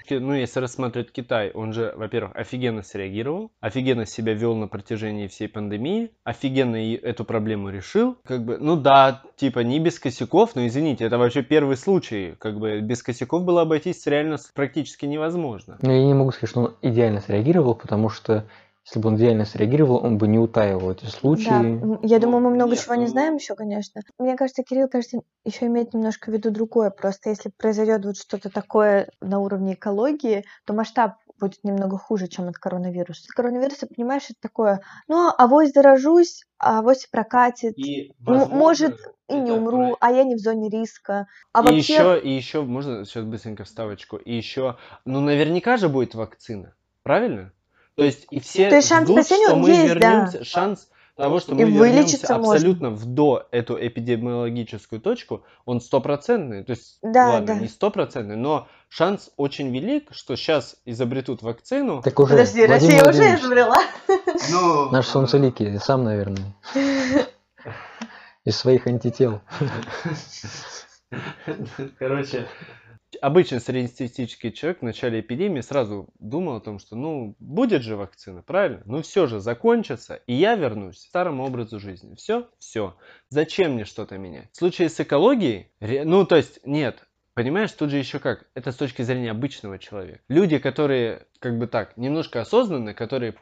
Ну, если рассматривать Китай, он же, во-первых, офигенно среагировал, офигенно себя вел на протяжении всей пандемии, офигенно и эту проблему решил. Как бы, ну да, типа не без косяков, но извините, это вообще первый случай. Как бы без косяков было обойтись реально практически невозможно. Ну, я не могу сказать, что он идеально среагировал, потому что если бы он идеально среагировал, он бы не утаивал эти случаи. Да, я думаю, мы много нет, чего не ну- знаем еще, конечно. Мне кажется, Кирилл, кажется, еще имеет немножко в виду другое. Просто если произойдет вот что-то такое на уровне экологии, то масштаб будет немного хуже, чем от коронавируса. Коронавирус, понимаешь, это такое, ну, авось заражусь, а авось прокатит. И, М- может, и не умру, про- а я не в зоне риска. А и вообще, еще, и еще, можно сейчас быстренько вставочку, и еще, ну, наверняка же будет вакцина, правильно? То есть и все То есть шанс ждут, спасения что мы есть, да. вернемся, шанс того, что И мы вернемся можно. абсолютно в до эту эпидемиологическую точку, он стопроцентный, то есть, Да, ладно, да. не стопроцентный, но шанс очень велик, что сейчас изобретут вакцину. Так уже. подожди, Владимир Россия уже изобрела. Ну, Наш солнцеликий, сам, наверное. Из своих антител. Короче, обычный среднестатистический человек в начале эпидемии сразу думал о том, что ну будет же вакцина, правильно? Ну все же закончится, и я вернусь к старому образу жизни. Все, все. Зачем мне что-то менять? В случае с экологией, ну то есть нет, Понимаешь, тут же еще как? Это с точки зрения обычного человека. Люди, которые, как бы так, немножко осознанные, которые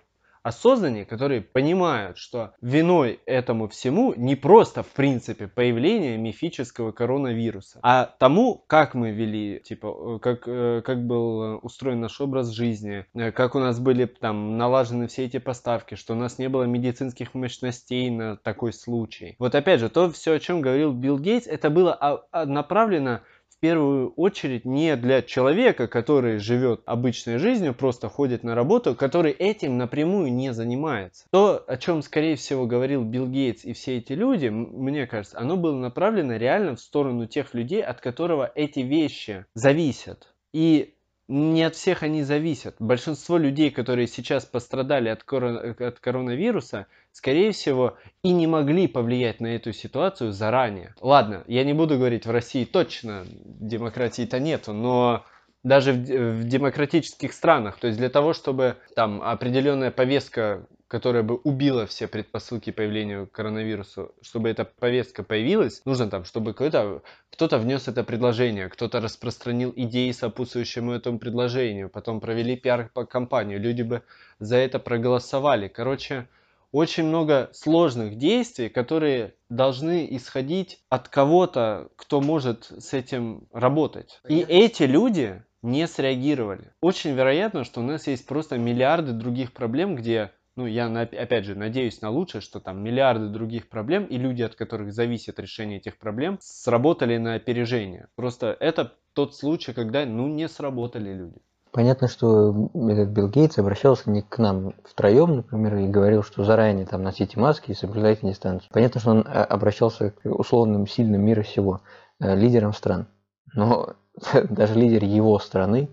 осознаннее, которые понимают, что виной этому всему не просто, в принципе, появление мифического коронавируса, а тому, как мы вели, типа, э, как, э, как был э, устроен наш образ жизни, как у нас были там налажены все эти поставки, что у нас не было медицинских мощностей на такой случай. Вот опять же, то все, о чем говорил Билл Гейтс, это было а- а, направлено первую очередь не для человека, который живет обычной жизнью, просто ходит на работу, который этим напрямую не занимается. То, о чем, скорее всего, говорил Билл Гейтс и все эти люди, мне кажется, оно было направлено реально в сторону тех людей, от которого эти вещи зависят. И не от всех они зависят. Большинство людей, которые сейчас пострадали от, корон- от коронавируса, скорее всего, и не могли повлиять на эту ситуацию заранее. Ладно, я не буду говорить, в России точно демократии-то нету, но даже в, в демократических странах, то есть для того, чтобы там определенная повестка, которая бы убила все предпосылки появления коронавируса, чтобы эта повестка появилась, нужно там, чтобы кто-то внес это предложение, кто-то распространил идеи, сопутствующие этому предложению, потом провели пиар-компанию, люди бы за это проголосовали. Короче, очень много сложных действий, которые должны исходить от кого-то, кто может с этим работать. И эти люди не среагировали. Очень вероятно, что у нас есть просто миллиарды других проблем, где, ну, я опять же надеюсь на лучшее, что там миллиарды других проблем, и люди, от которых зависит решение этих проблем, сработали на опережение. Просто это тот случай, когда, ну, не сработали люди. Понятно, что этот Билл Гейтс обращался не к нам втроем, например, и говорил, что заранее там носите маски и соблюдайте дистанцию. Понятно, что он а, обращался к условным сильным мира сего, э, лидерам стран. Но даже лидер его страны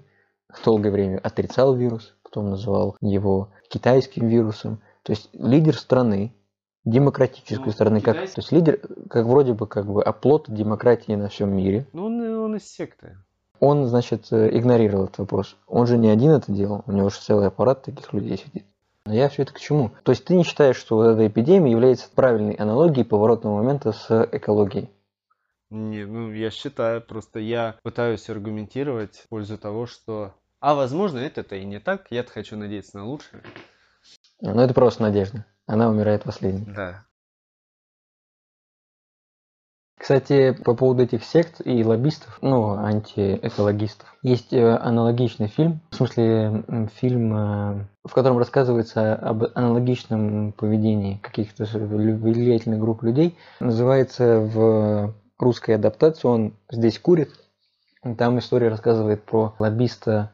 долгое время отрицал вирус, потом называл его китайским вирусом. То есть лидер страны, демократической Ну, страны, как, китайский- то есть лидер, как вроде бы как бы оплот демократии на всем мире, Ну, он, он из секты. он, значит, э, игнорировал этот вопрос. Он же не один это делал, у него же целый аппарат таких людей сидит. Но я все это к чему? То есть ты не считаешь, что вот эта эпидемия является правильной аналогией поворотного момента с экологией? Не, ну я считаю, просто я пытаюсь аргументировать в пользу того, что... А возможно, это-то и не так, я хочу надеяться на лучшее. Но это просто надежда. Она умирает последней. Да. Кстати, по поводу этих сект и лоббистов, ну, антиэкологистов, есть э, аналогичный фильм, в смысле фильм, э, в котором рассказывается об аналогичном поведении каких-то влиятельных групп людей. Называется в русской адаптации «Он здесь курит». Там история рассказывает про лоббиста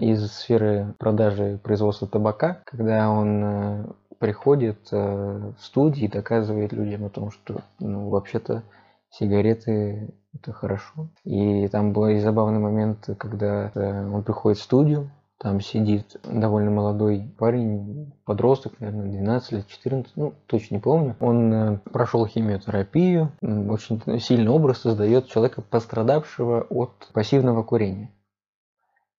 из сферы продажи и производства табака, когда он э, приходит э, в студии и доказывает людям о том, что ну, вообще-то сигареты это хорошо. И там был и забавный момент, когда э, он приходит в студию, там сидит довольно молодой парень, подросток, наверное, 12 лет, 14, ну, точно не помню. Он э, прошел химиотерапию, очень сильный образ создает человека, пострадавшего от пассивного курения.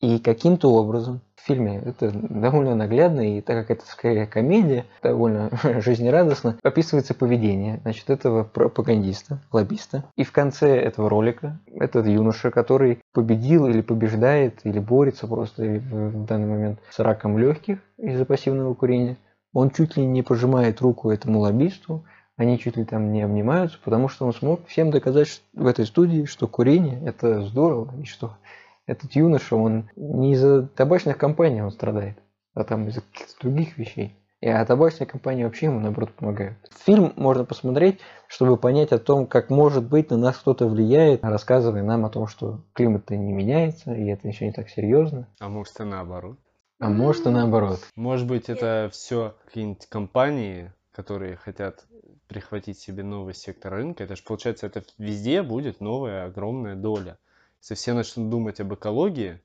И каким-то образом в фильме это довольно наглядно, и так как это скорее комедия, довольно жизнерадостно, описывается поведение значит, этого пропагандиста, лоббиста. И в конце этого ролика этот юноша, который победил или побеждает, или борется просто в данный момент с раком легких из-за пассивного курения, он чуть ли не пожимает руку этому лоббисту, они чуть ли там не обнимаются, потому что он смог всем доказать в этой студии, что курение это здорово, и что этот юноша, он не из-за табачных компаний он страдает, а там из-за каких-то других вещей. И а табачные компании вообще ему, наоборот, помогают. Фильм можно посмотреть, чтобы понять о том, как, может быть, на нас кто-то влияет, рассказывая нам о том, что климат не меняется, и это еще не так серьезно. А может и наоборот. А может и наоборот. Может быть, это все какие-нибудь компании, которые хотят прихватить себе новый сектор рынка. Это же, получается, это везде будет новая огромная доля. Если все начнут думать об экологии,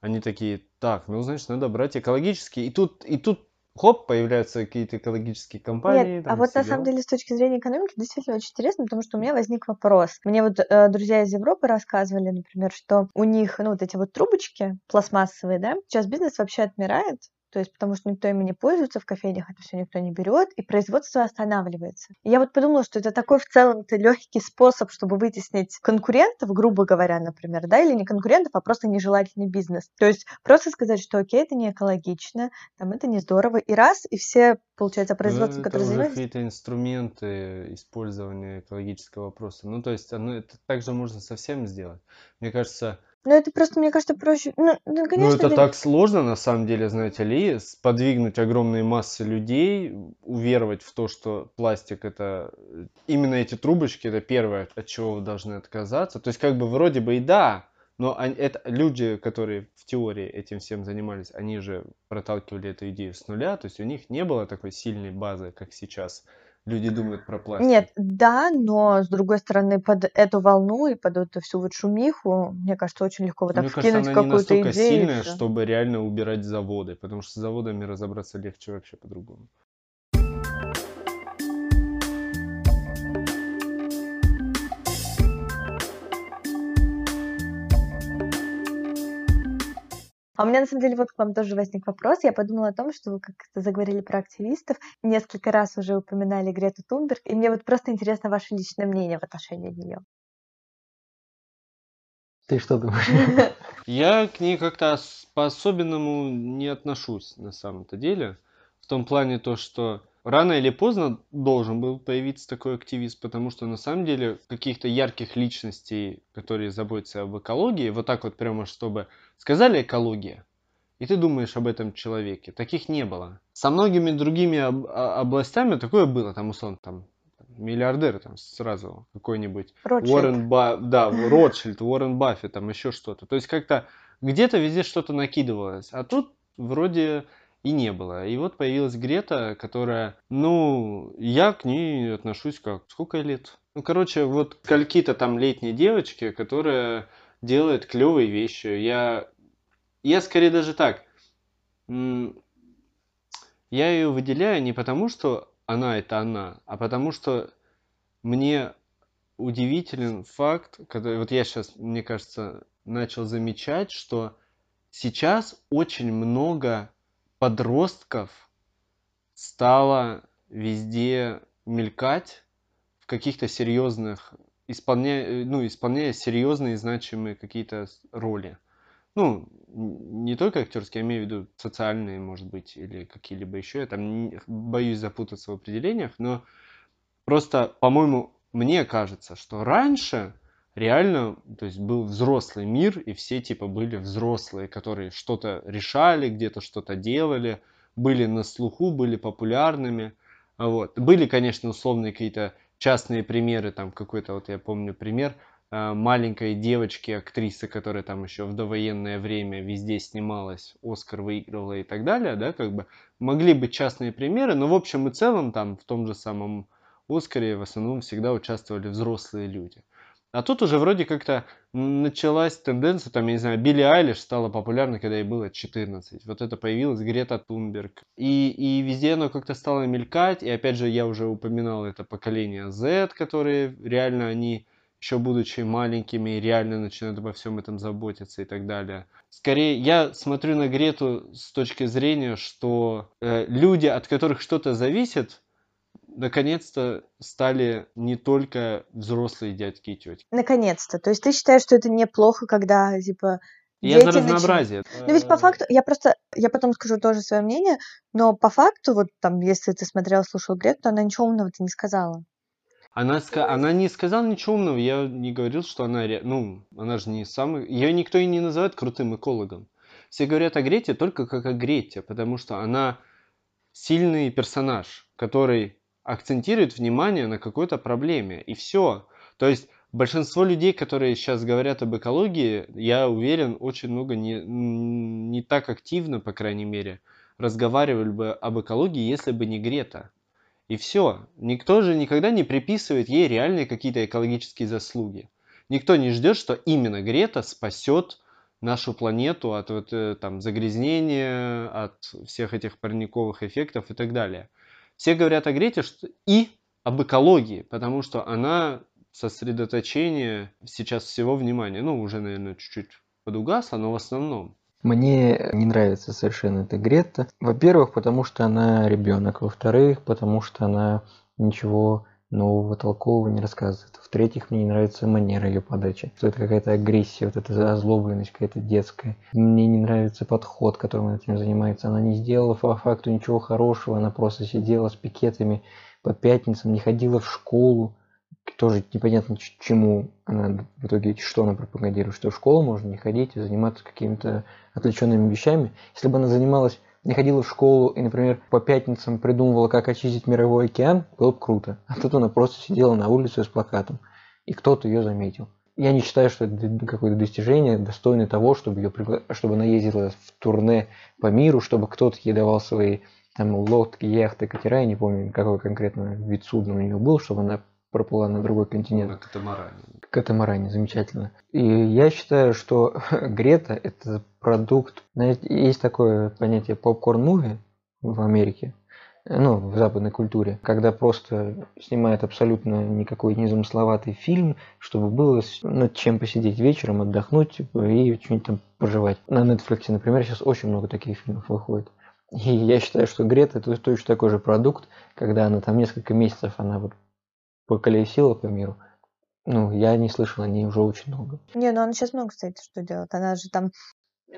они такие, так, ну, значит, надо брать экологические. И тут, и тут хоп, появляются какие-то экологические компании. Нет, там, а вот на самом деле с точки зрения экономики действительно очень интересно, потому что у меня возник вопрос. Мне вот э, друзья из Европы рассказывали, например, что у них, ну, вот эти вот трубочки пластмассовые, да, сейчас бизнес вообще отмирает, то есть потому что никто ими не пользуется в кофейнях, это все никто не берет, и производство останавливается. И я вот подумала, что это такой в целом-то легкий способ, чтобы вытеснить конкурентов, грубо говоря, например, да, или не конкурентов, а просто нежелательный бизнес. То есть просто сказать, что окей, это не экологично, там это не здорово, и раз, и все, получается, Ну, производства, это которые уже занимаются, какие-то инструменты использования экологического вопроса. Ну, то есть, оно, это также можно совсем сделать. Мне кажется, ну это просто, мне кажется, проще. Ну, ну, Ну, конечно, это для- так сложно, на самом деле, знаете ли, сподвигнуть огромные массы людей, уверовать в то, что пластик это... э, Именно эти трубочки это первое, от чего вы должны отказаться. То есть, как бы, вроде бы и да, но они- это, люди, которые в теории этим всем занимались, они же проталкивали эту идею с нуля, то есть у них не было такой сильной базы, как сейчас. Люди думают про пластик. Нет, да, но с другой стороны, под эту волну и под эту всю вот шумиху, мне кажется, очень легко вот так Мне кажется, вкинуть она не какую-то настолько идею. сильная, чтобы реально убирать заводы, потому что с заводами разобраться легче вообще по-другому. А у меня на самом деле вот к вам тоже возник вопрос. Я подумала о том, что вы как-то заговорили про активистов, несколько раз уже упоминали Грету Тунберг, и мне вот просто интересно ваше личное мнение в отношении нее. Ты что думаешь? Я к ней как-то ос- по-особенному не отношусь на самом-то деле. В том плане то, что рано или поздно должен был появиться такой активист, потому что на самом деле каких-то ярких личностей, которые заботятся об экологии, вот так вот прямо чтобы сказали экология, и ты думаешь об этом человеке. Таких не было. Со многими другими об- а- областями такое было. Там, условно, там миллиардер там сразу какой-нибудь Ротшильд. Уоррен Ба, да, Ротшильд, Уоррен Баффет, там еще что-то. То есть как-то где-то везде что-то накидывалось, а тут вроде и не было. И вот появилась Грета, которая, ну, я к ней отношусь как, сколько лет? Ну, короче, вот скольки-то там летней девочки, которая делает клевые вещи. Я, я скорее даже так, я ее выделяю не потому, что она это она, а потому что мне удивителен факт, который вот я сейчас, мне кажется, начал замечать, что сейчас очень много подростков стало везде мелькать в каких-то серьезных, исполняя, ну, исполняя серьезные значимые какие-то роли. Ну, не только актерские, я имею в виду социальные, может быть, или какие-либо еще. Я там не- боюсь запутаться в определениях, но Просто, по-моему, мне кажется, что раньше реально, то есть был взрослый мир, и все типа были взрослые, которые что-то решали, где-то что-то делали, были на слуху, были популярными. А Вот. Были, конечно, условные какие-то частные примеры, там какой-то, вот я помню пример, э, маленькой девочки, актрисы, которая там еще в довоенное время везде снималась, Оскар выигрывала и так далее, да, как бы могли быть частные примеры, но в общем и целом там в том же самом Оскаре в основном всегда участвовали взрослые люди. А тут уже вроде как-то началась тенденция, там, я не знаю, Билли Айлиш стала популярной, когда ей было 14. Вот это появилась Грета Тунберг. И, и везде оно как-то стало мелькать. И опять же, я уже упоминал это поколение Z, которые реально они, еще будучи маленькими, реально начинают обо всем этом заботиться и так далее. Скорее, я смотрю на Грету с точки зрения, что э, люди, от которых что-то зависит, наконец-то стали не только взрослые дядьки и тети. Наконец-то. То есть ты считаешь, что это неплохо, когда, типа, Я за дети начи- разнообразие. Ну ведь по Э, факту, я просто, я потом скажу тоже свое мнение, но по факту, вот там, если ты смотрел, слушал Грету, то она ничего умного-то не сказала. Она, ска- она не сказала ничего умного, я не говорил, что она, ре- ну, она же не самый, ее никто и не называет крутым экологом. Все говорят о Грете только как о Грете, потому что она сильный персонаж, который акцентирует внимание на какой-то проблеме, и все. То есть большинство людей, которые сейчас говорят об экологии, я уверен, очень много не, не так активно, по крайней мере, разговаривали бы об экологии, если бы не Грета. И все. Никто же никогда не приписывает ей реальные какие-то экологические заслуги. Никто не ждет, что именно Грета спасет нашу планету от вот, э, там, загрязнения, от всех этих парниковых эффектов и так далее. Все говорят о Грете что... и об экологии, потому что она сосредоточение сейчас всего внимания. Ну, уже, наверное, чуть-чуть подугасло, но в основном. Мне не нравится совершенно эта Грета. Во-первых, потому что она ребенок. Во-вторых, потому что она ничего нового, толкового не рассказывает. В-третьих, мне не нравится манера ее подачи. Что это какая-то агрессия, вот эта озлобленность какая-то детская. Мне не нравится подход, которым она этим занимается. Она не сделала по факту ничего хорошего, она просто сидела с пикетами по пятницам, не ходила в школу. Тоже непонятно чему она в итоге, что она пропагандирует, что в школу можно не ходить и заниматься какими-то отвлеченными вещами. Если бы она занималась не ходила в школу и, например, по пятницам придумывала, как очистить мировой океан, было бы круто. А тут она просто сидела на улице с плакатом, и кто-то ее заметил. Я не считаю, что это какое-то достижение, достойное того, чтобы, ее пригла... чтобы она ездила в турне по миру, чтобы кто-то ей давал свои там, лодки, яхты, катера, я не помню, какой конкретно вид судна у нее был, чтобы она проплыла на другой континент. На катамаране. Катамаране, замечательно. И я считаю, что Грета – это продукт... Знаете, есть такое понятие попкорн-муви в Америке, ну, в западной культуре, когда просто снимают абсолютно никакой незамысловатый фильм, чтобы было над чем посидеть вечером, отдохнуть и что-нибудь там пожевать. На Netflix, например, сейчас очень много таких фильмов выходит. И я считаю, что Грета это точно такой же продукт, когда она там несколько месяцев она вот поколесила по миру. Ну, я не слышал о ней уже очень много. Не, ну она сейчас много, кстати, что делает. Она же там...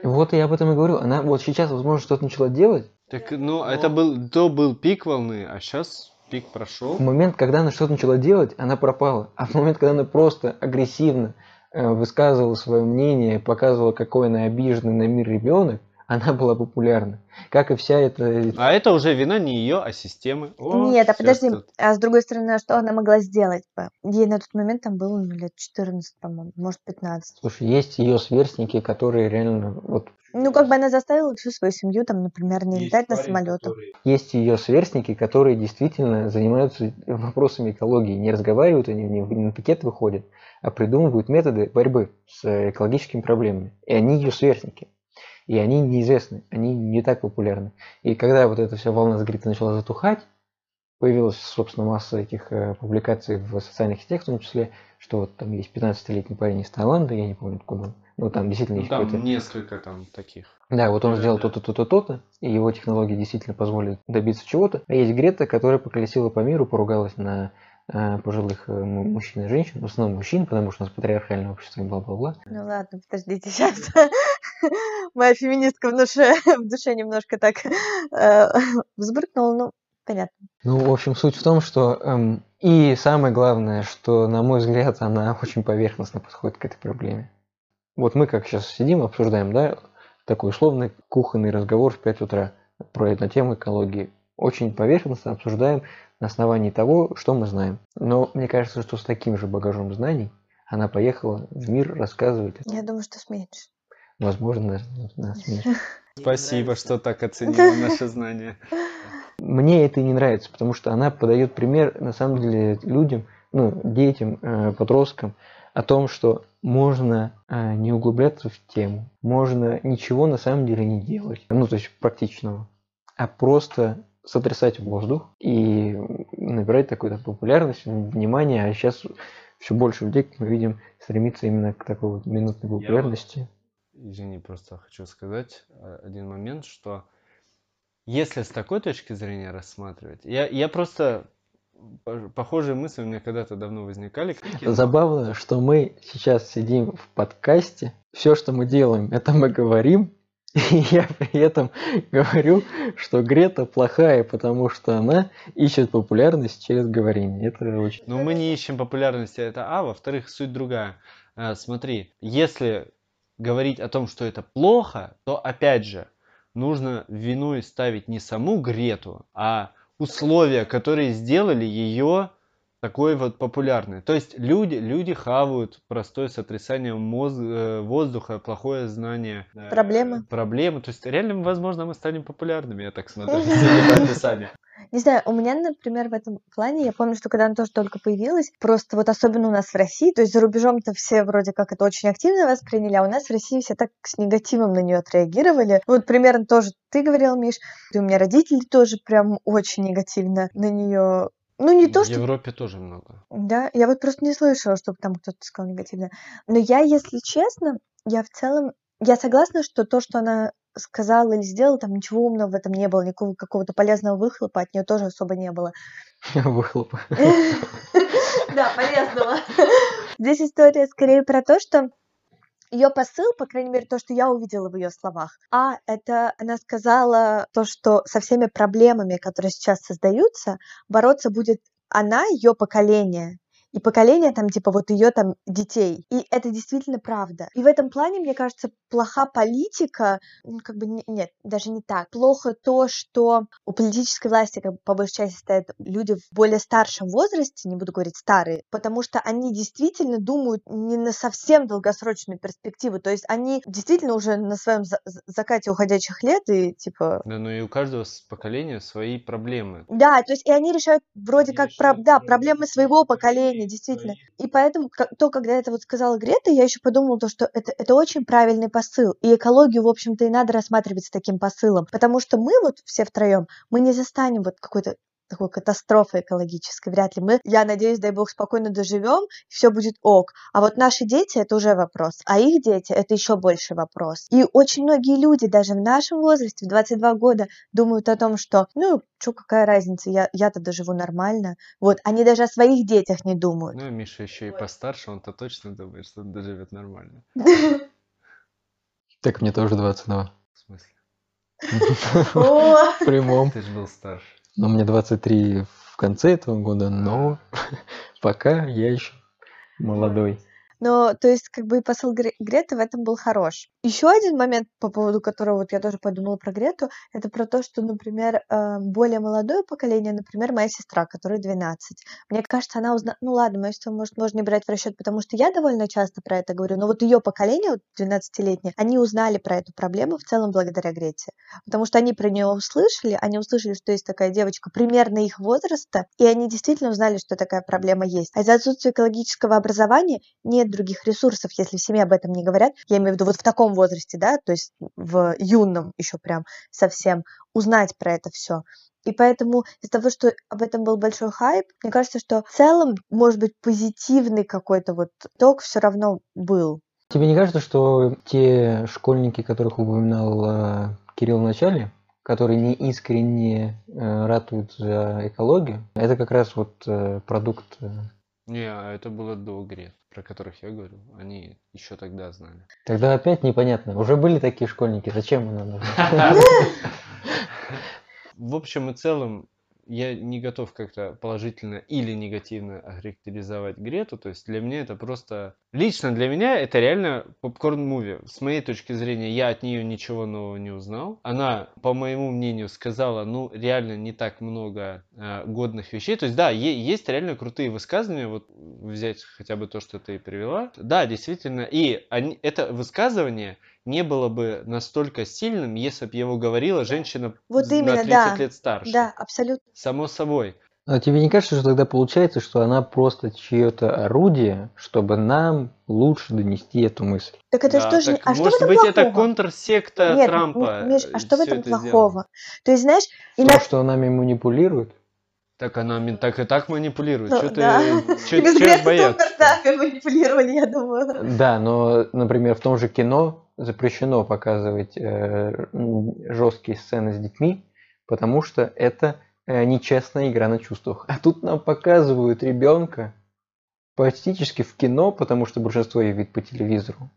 Вот я об этом и говорю. Она вот сейчас, возможно, что-то начала делать. Так, ну, это был, то был пик волны, а сейчас пик прошел. В момент, когда она что-то начала делать, она пропала. А в момент, когда она просто агрессивно э, высказывала свое мнение, показывала, какой она обиженный на мир ребенок, она была популярна. Как и вся эта... А это уже вина не ее, а системы. О, Нет, а подожди, тут. а с другой стороны, что она могла сделать? Ей на тот момент там было ну, лет 14, по-моему, может 15. Слушай, есть ее сверстники, которые реально... Вот, Ну, как бы она заставила всю свою семью, там, например, не летать на самолетах. есть ее сверстники, которые действительно занимаются вопросами экологии. Не разговаривают они, не на пикет выходят, а придумывают методы борьбы с экологическими проблемами. И они ее сверстники. И они неизвестны, они не так популярны. И когда вот эта вся волна с Грита начала затухать, появилась, собственно, масса этих э, публикаций в социальных сетях, в том числе, что вот там есть 15-летний парень из Таиланда, я не помню откуда он. Ну, там действительно Ну, есть там какой-то... несколько там таких. Да, вот он Да, сделал да. то-то, то-то, то-то, и его технологии действительно позволят добиться чего-то. А есть Грета, которая поколесила по миру, поругалась на э, пожилых э, мужчин и женщин, в основном мужчин, потому что у нас патриархальное общество и бла-бла-бла. Ну ладно, подождите, сейчас моя феминистка в душе, в душе немножко так э, взбрыкнула, ну, понятно. Ну, в общем, суть в том, что эм, и самое главное, что, на мой взгляд, она очень поверхностно подходит к этой проблеме. Вот мы как сейчас сидим, обсуждаем, да, такой условный кухонный разговор в 5 утра про на тему экологии. Очень поверхностно обсуждаем на основании того, что мы знаем. Но мне кажется, что с таким же багажом знаний она поехала в мир рассказывать. Я думаю, что сменишь. Возможно, даже нас меньше. Спасибо, что так оценила наше знание. Мне это и не нравится, потому что она подает пример, на самом деле, людям, ну, детям, э, подросткам, о том, что можно э, не углубляться в тему, можно ничего на самом деле не делать, ну, то есть практичного, а просто сотрясать воздух и набирать такую популярность, внимание, а сейчас все больше людей, как мы видим, стремится именно к такой вот минутной популярности. Извини, просто хочу сказать э, один момент, что если с такой точки зрения рассматривать, я, я просто пох- похожие мысли у меня когда-то давно возникали. Забавно, что мы сейчас сидим в подкасте, все, что мы делаем, это мы говорим, И я при этом говорю, что Грета плохая, потому что она ищет популярность через говорение. Это очень... Но мы не ищем популярности, это А. Во-вторых, суть другая. А, смотри, если говорить о том, что это плохо, то опять же, нужно вину ставить не саму Грету, а условия, которые сделали ее такой вот популярный. То есть люди, люди хавают простое сотрясание мозг, э, воздуха, плохое знание. Э, проблемы. Проблемы. То есть реально, возможно, мы станем популярными, я так смотрю, по описанию. Не знаю, у меня, например, в этом плане, я помню, что когда она тоже только появилась, просто вот особенно у нас в России, то есть за рубежом-то все вроде как это очень активно восприняли, а у нас в России все так с негативом на нее отреагировали. Вот примерно тоже ты говорил, Миш, и у меня родители тоже прям очень негативно на нее ну, не то, В что... Европе тоже много. Да, я вот просто не слышала, чтобы там кто-то сказал негативно. Но я, если честно, я в целом... Я согласна, что то, что она сказала или сделала, там ничего умного в этом не было, никакого какого-то полезного выхлопа от нее тоже особо не было. Выхлопа. Да, полезного. Здесь история скорее про то, что ее посыл, по крайней мере, то, что я увидела в ее словах, а это она сказала то, что со всеми проблемами, которые сейчас создаются, бороться будет она, ее поколение, и поколение там, типа, вот ее там детей. И это действительно правда. И в этом плане, мне кажется, плоха политика, ну, как бы, не, нет, даже не так. Плохо то, что у политической власти, как бы, по большей части, стоят люди в более старшем возрасте, не буду говорить старые, потому что они действительно думают не на совсем долгосрочную перспективу, то есть они действительно уже на своем за закате уходящих лет и, типа... Да, ну и у каждого поколения свои проблемы. Да, то есть и они решают вроде они как, про... да, проблемы своего поколения, правильно, действительно. И поэтому то, когда это вот сказала Грета, я еще подумала, то, что это, это очень правильный посыл. И экологию, в общем-то, и надо рассматривать с таким посылом. Потому что мы вот все втроем, мы не застанем вот какой-то такой катастрофы экологической. Вряд ли мы, я надеюсь, дай бог, спокойно доживем, все будет ок. А вот наши дети это уже вопрос, а их дети это еще больше вопрос. И очень многие люди даже в нашем возрасте, в 22 года, думают о том, что, ну, что, какая разница, я, я-то доживу нормально. Вот, они даже о своих детях не думают. Ну, Миша еще и постарше, он-то точно думает, что он доживет нормально. Так мне тоже 22. В смысле? В прямом. Ты же был старше. Ну, мне 23 в конце этого года, но пока я еще молодой. Но, то есть, как бы и посыл Греты в этом был хорош. Еще один момент, по поводу которого вот я тоже подумала про Грету, это про то, что, например, э, более молодое поколение, например, моя сестра, которой 12. Мне кажется, она узнала... Ну ладно, мою сестру, может, можно не брать в расчет, потому что я довольно часто про это говорю, но вот ее поколение, вот 12-летнее, они узнали про эту проблему в целом благодаря Грете. Потому что они про нее услышали, они услышали, что есть такая девочка примерно их возраста, и они действительно узнали, что такая проблема есть. А из-за отсутствия экологического образования нет других ресурсов, если в семье об этом не говорят, я имею в виду вот в таком возрасте, да, то есть в юном еще прям совсем, узнать про это все. И поэтому из-за того, что об этом был большой хайп, мне кажется, что в целом, может быть, позитивный какой-то вот ток все равно был. Тебе не кажется, что те школьники, которых упоминал э, Кирилл в начале, которые не искренне э, ратуют за экологию, это как раз вот э, продукт э, не, а это было до Грет, про которых я говорю. Они еще тогда знали. Тогда опять непонятно. Уже были такие школьники, зачем нам нужно? В общем и целом, я не готов как-то положительно или негативно охарактеризовать Грету. То есть для меня это просто... Лично для меня это реально попкорн-муви. С моей точки зрения, я от нее ничего нового не узнал. Она, по моему мнению, сказала, ну, реально не так много э, годных вещей. То есть, да, есть реально крутые высказывания. Вот взять хотя бы то, что ты привела. Да, действительно. И они, это высказывание не было бы настолько сильным, если бы его говорила женщина вот именно, на 30 да. лет старше. Да, абсолютно. Само собой. А тебе не кажется, что тогда получается, что она просто чье-то орудие, чтобы нам лучше донести эту мысль? Так это да, что же... А может что быть, это контрсекта Нет, Трампа? Миш, а что в этом плохого? Сделано? То есть, знаешь... То, иногда... что нами манипулирует? Так она так и так манипулирует. Ну, что да. ты чё, бояться? манипулировали, я думаю. Да, но, например, в том же кино запрещено показывать э, жесткие сцены с детьми, потому что это нечестная игра на чувствах. А тут нам показывают ребенка практически в кино, потому что большинство ее видит по телевизору,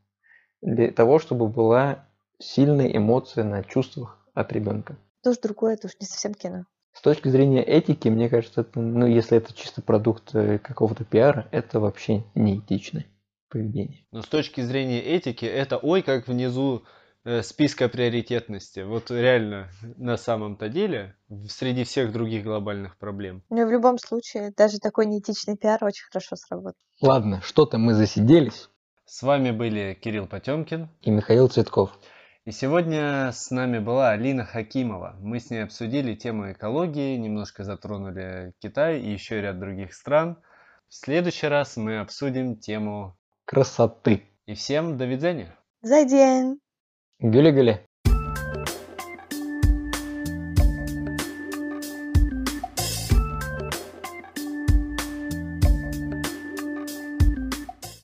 для того, чтобы была сильные эмоции на чувствах от ребенка. Уж другое, это уж не совсем кино. С точки зрения этики, мне кажется, это, ну, если это чисто продукт э, какого-то пиара, это вообще не этичное поведение. Но с точки зрения этики, это ой, как внизу списка приоритетности. Вот реально, на самом-то деле, среди всех других глобальных проблем. Но в любом случае, даже такой неэтичный пиар очень хорошо сработал. Ладно, что-то мы засиделись. С вами были Кирилл Потемкин. И Михаил Цветков. И сегодня с нами была Алина Хакимова. Мы с ней обсудили тему экологии, немножко затронули Китай и еще ряд других стран. В следующий раз мы обсудим тему. Красоты. И всем до видения! За день! Гюли-гюли.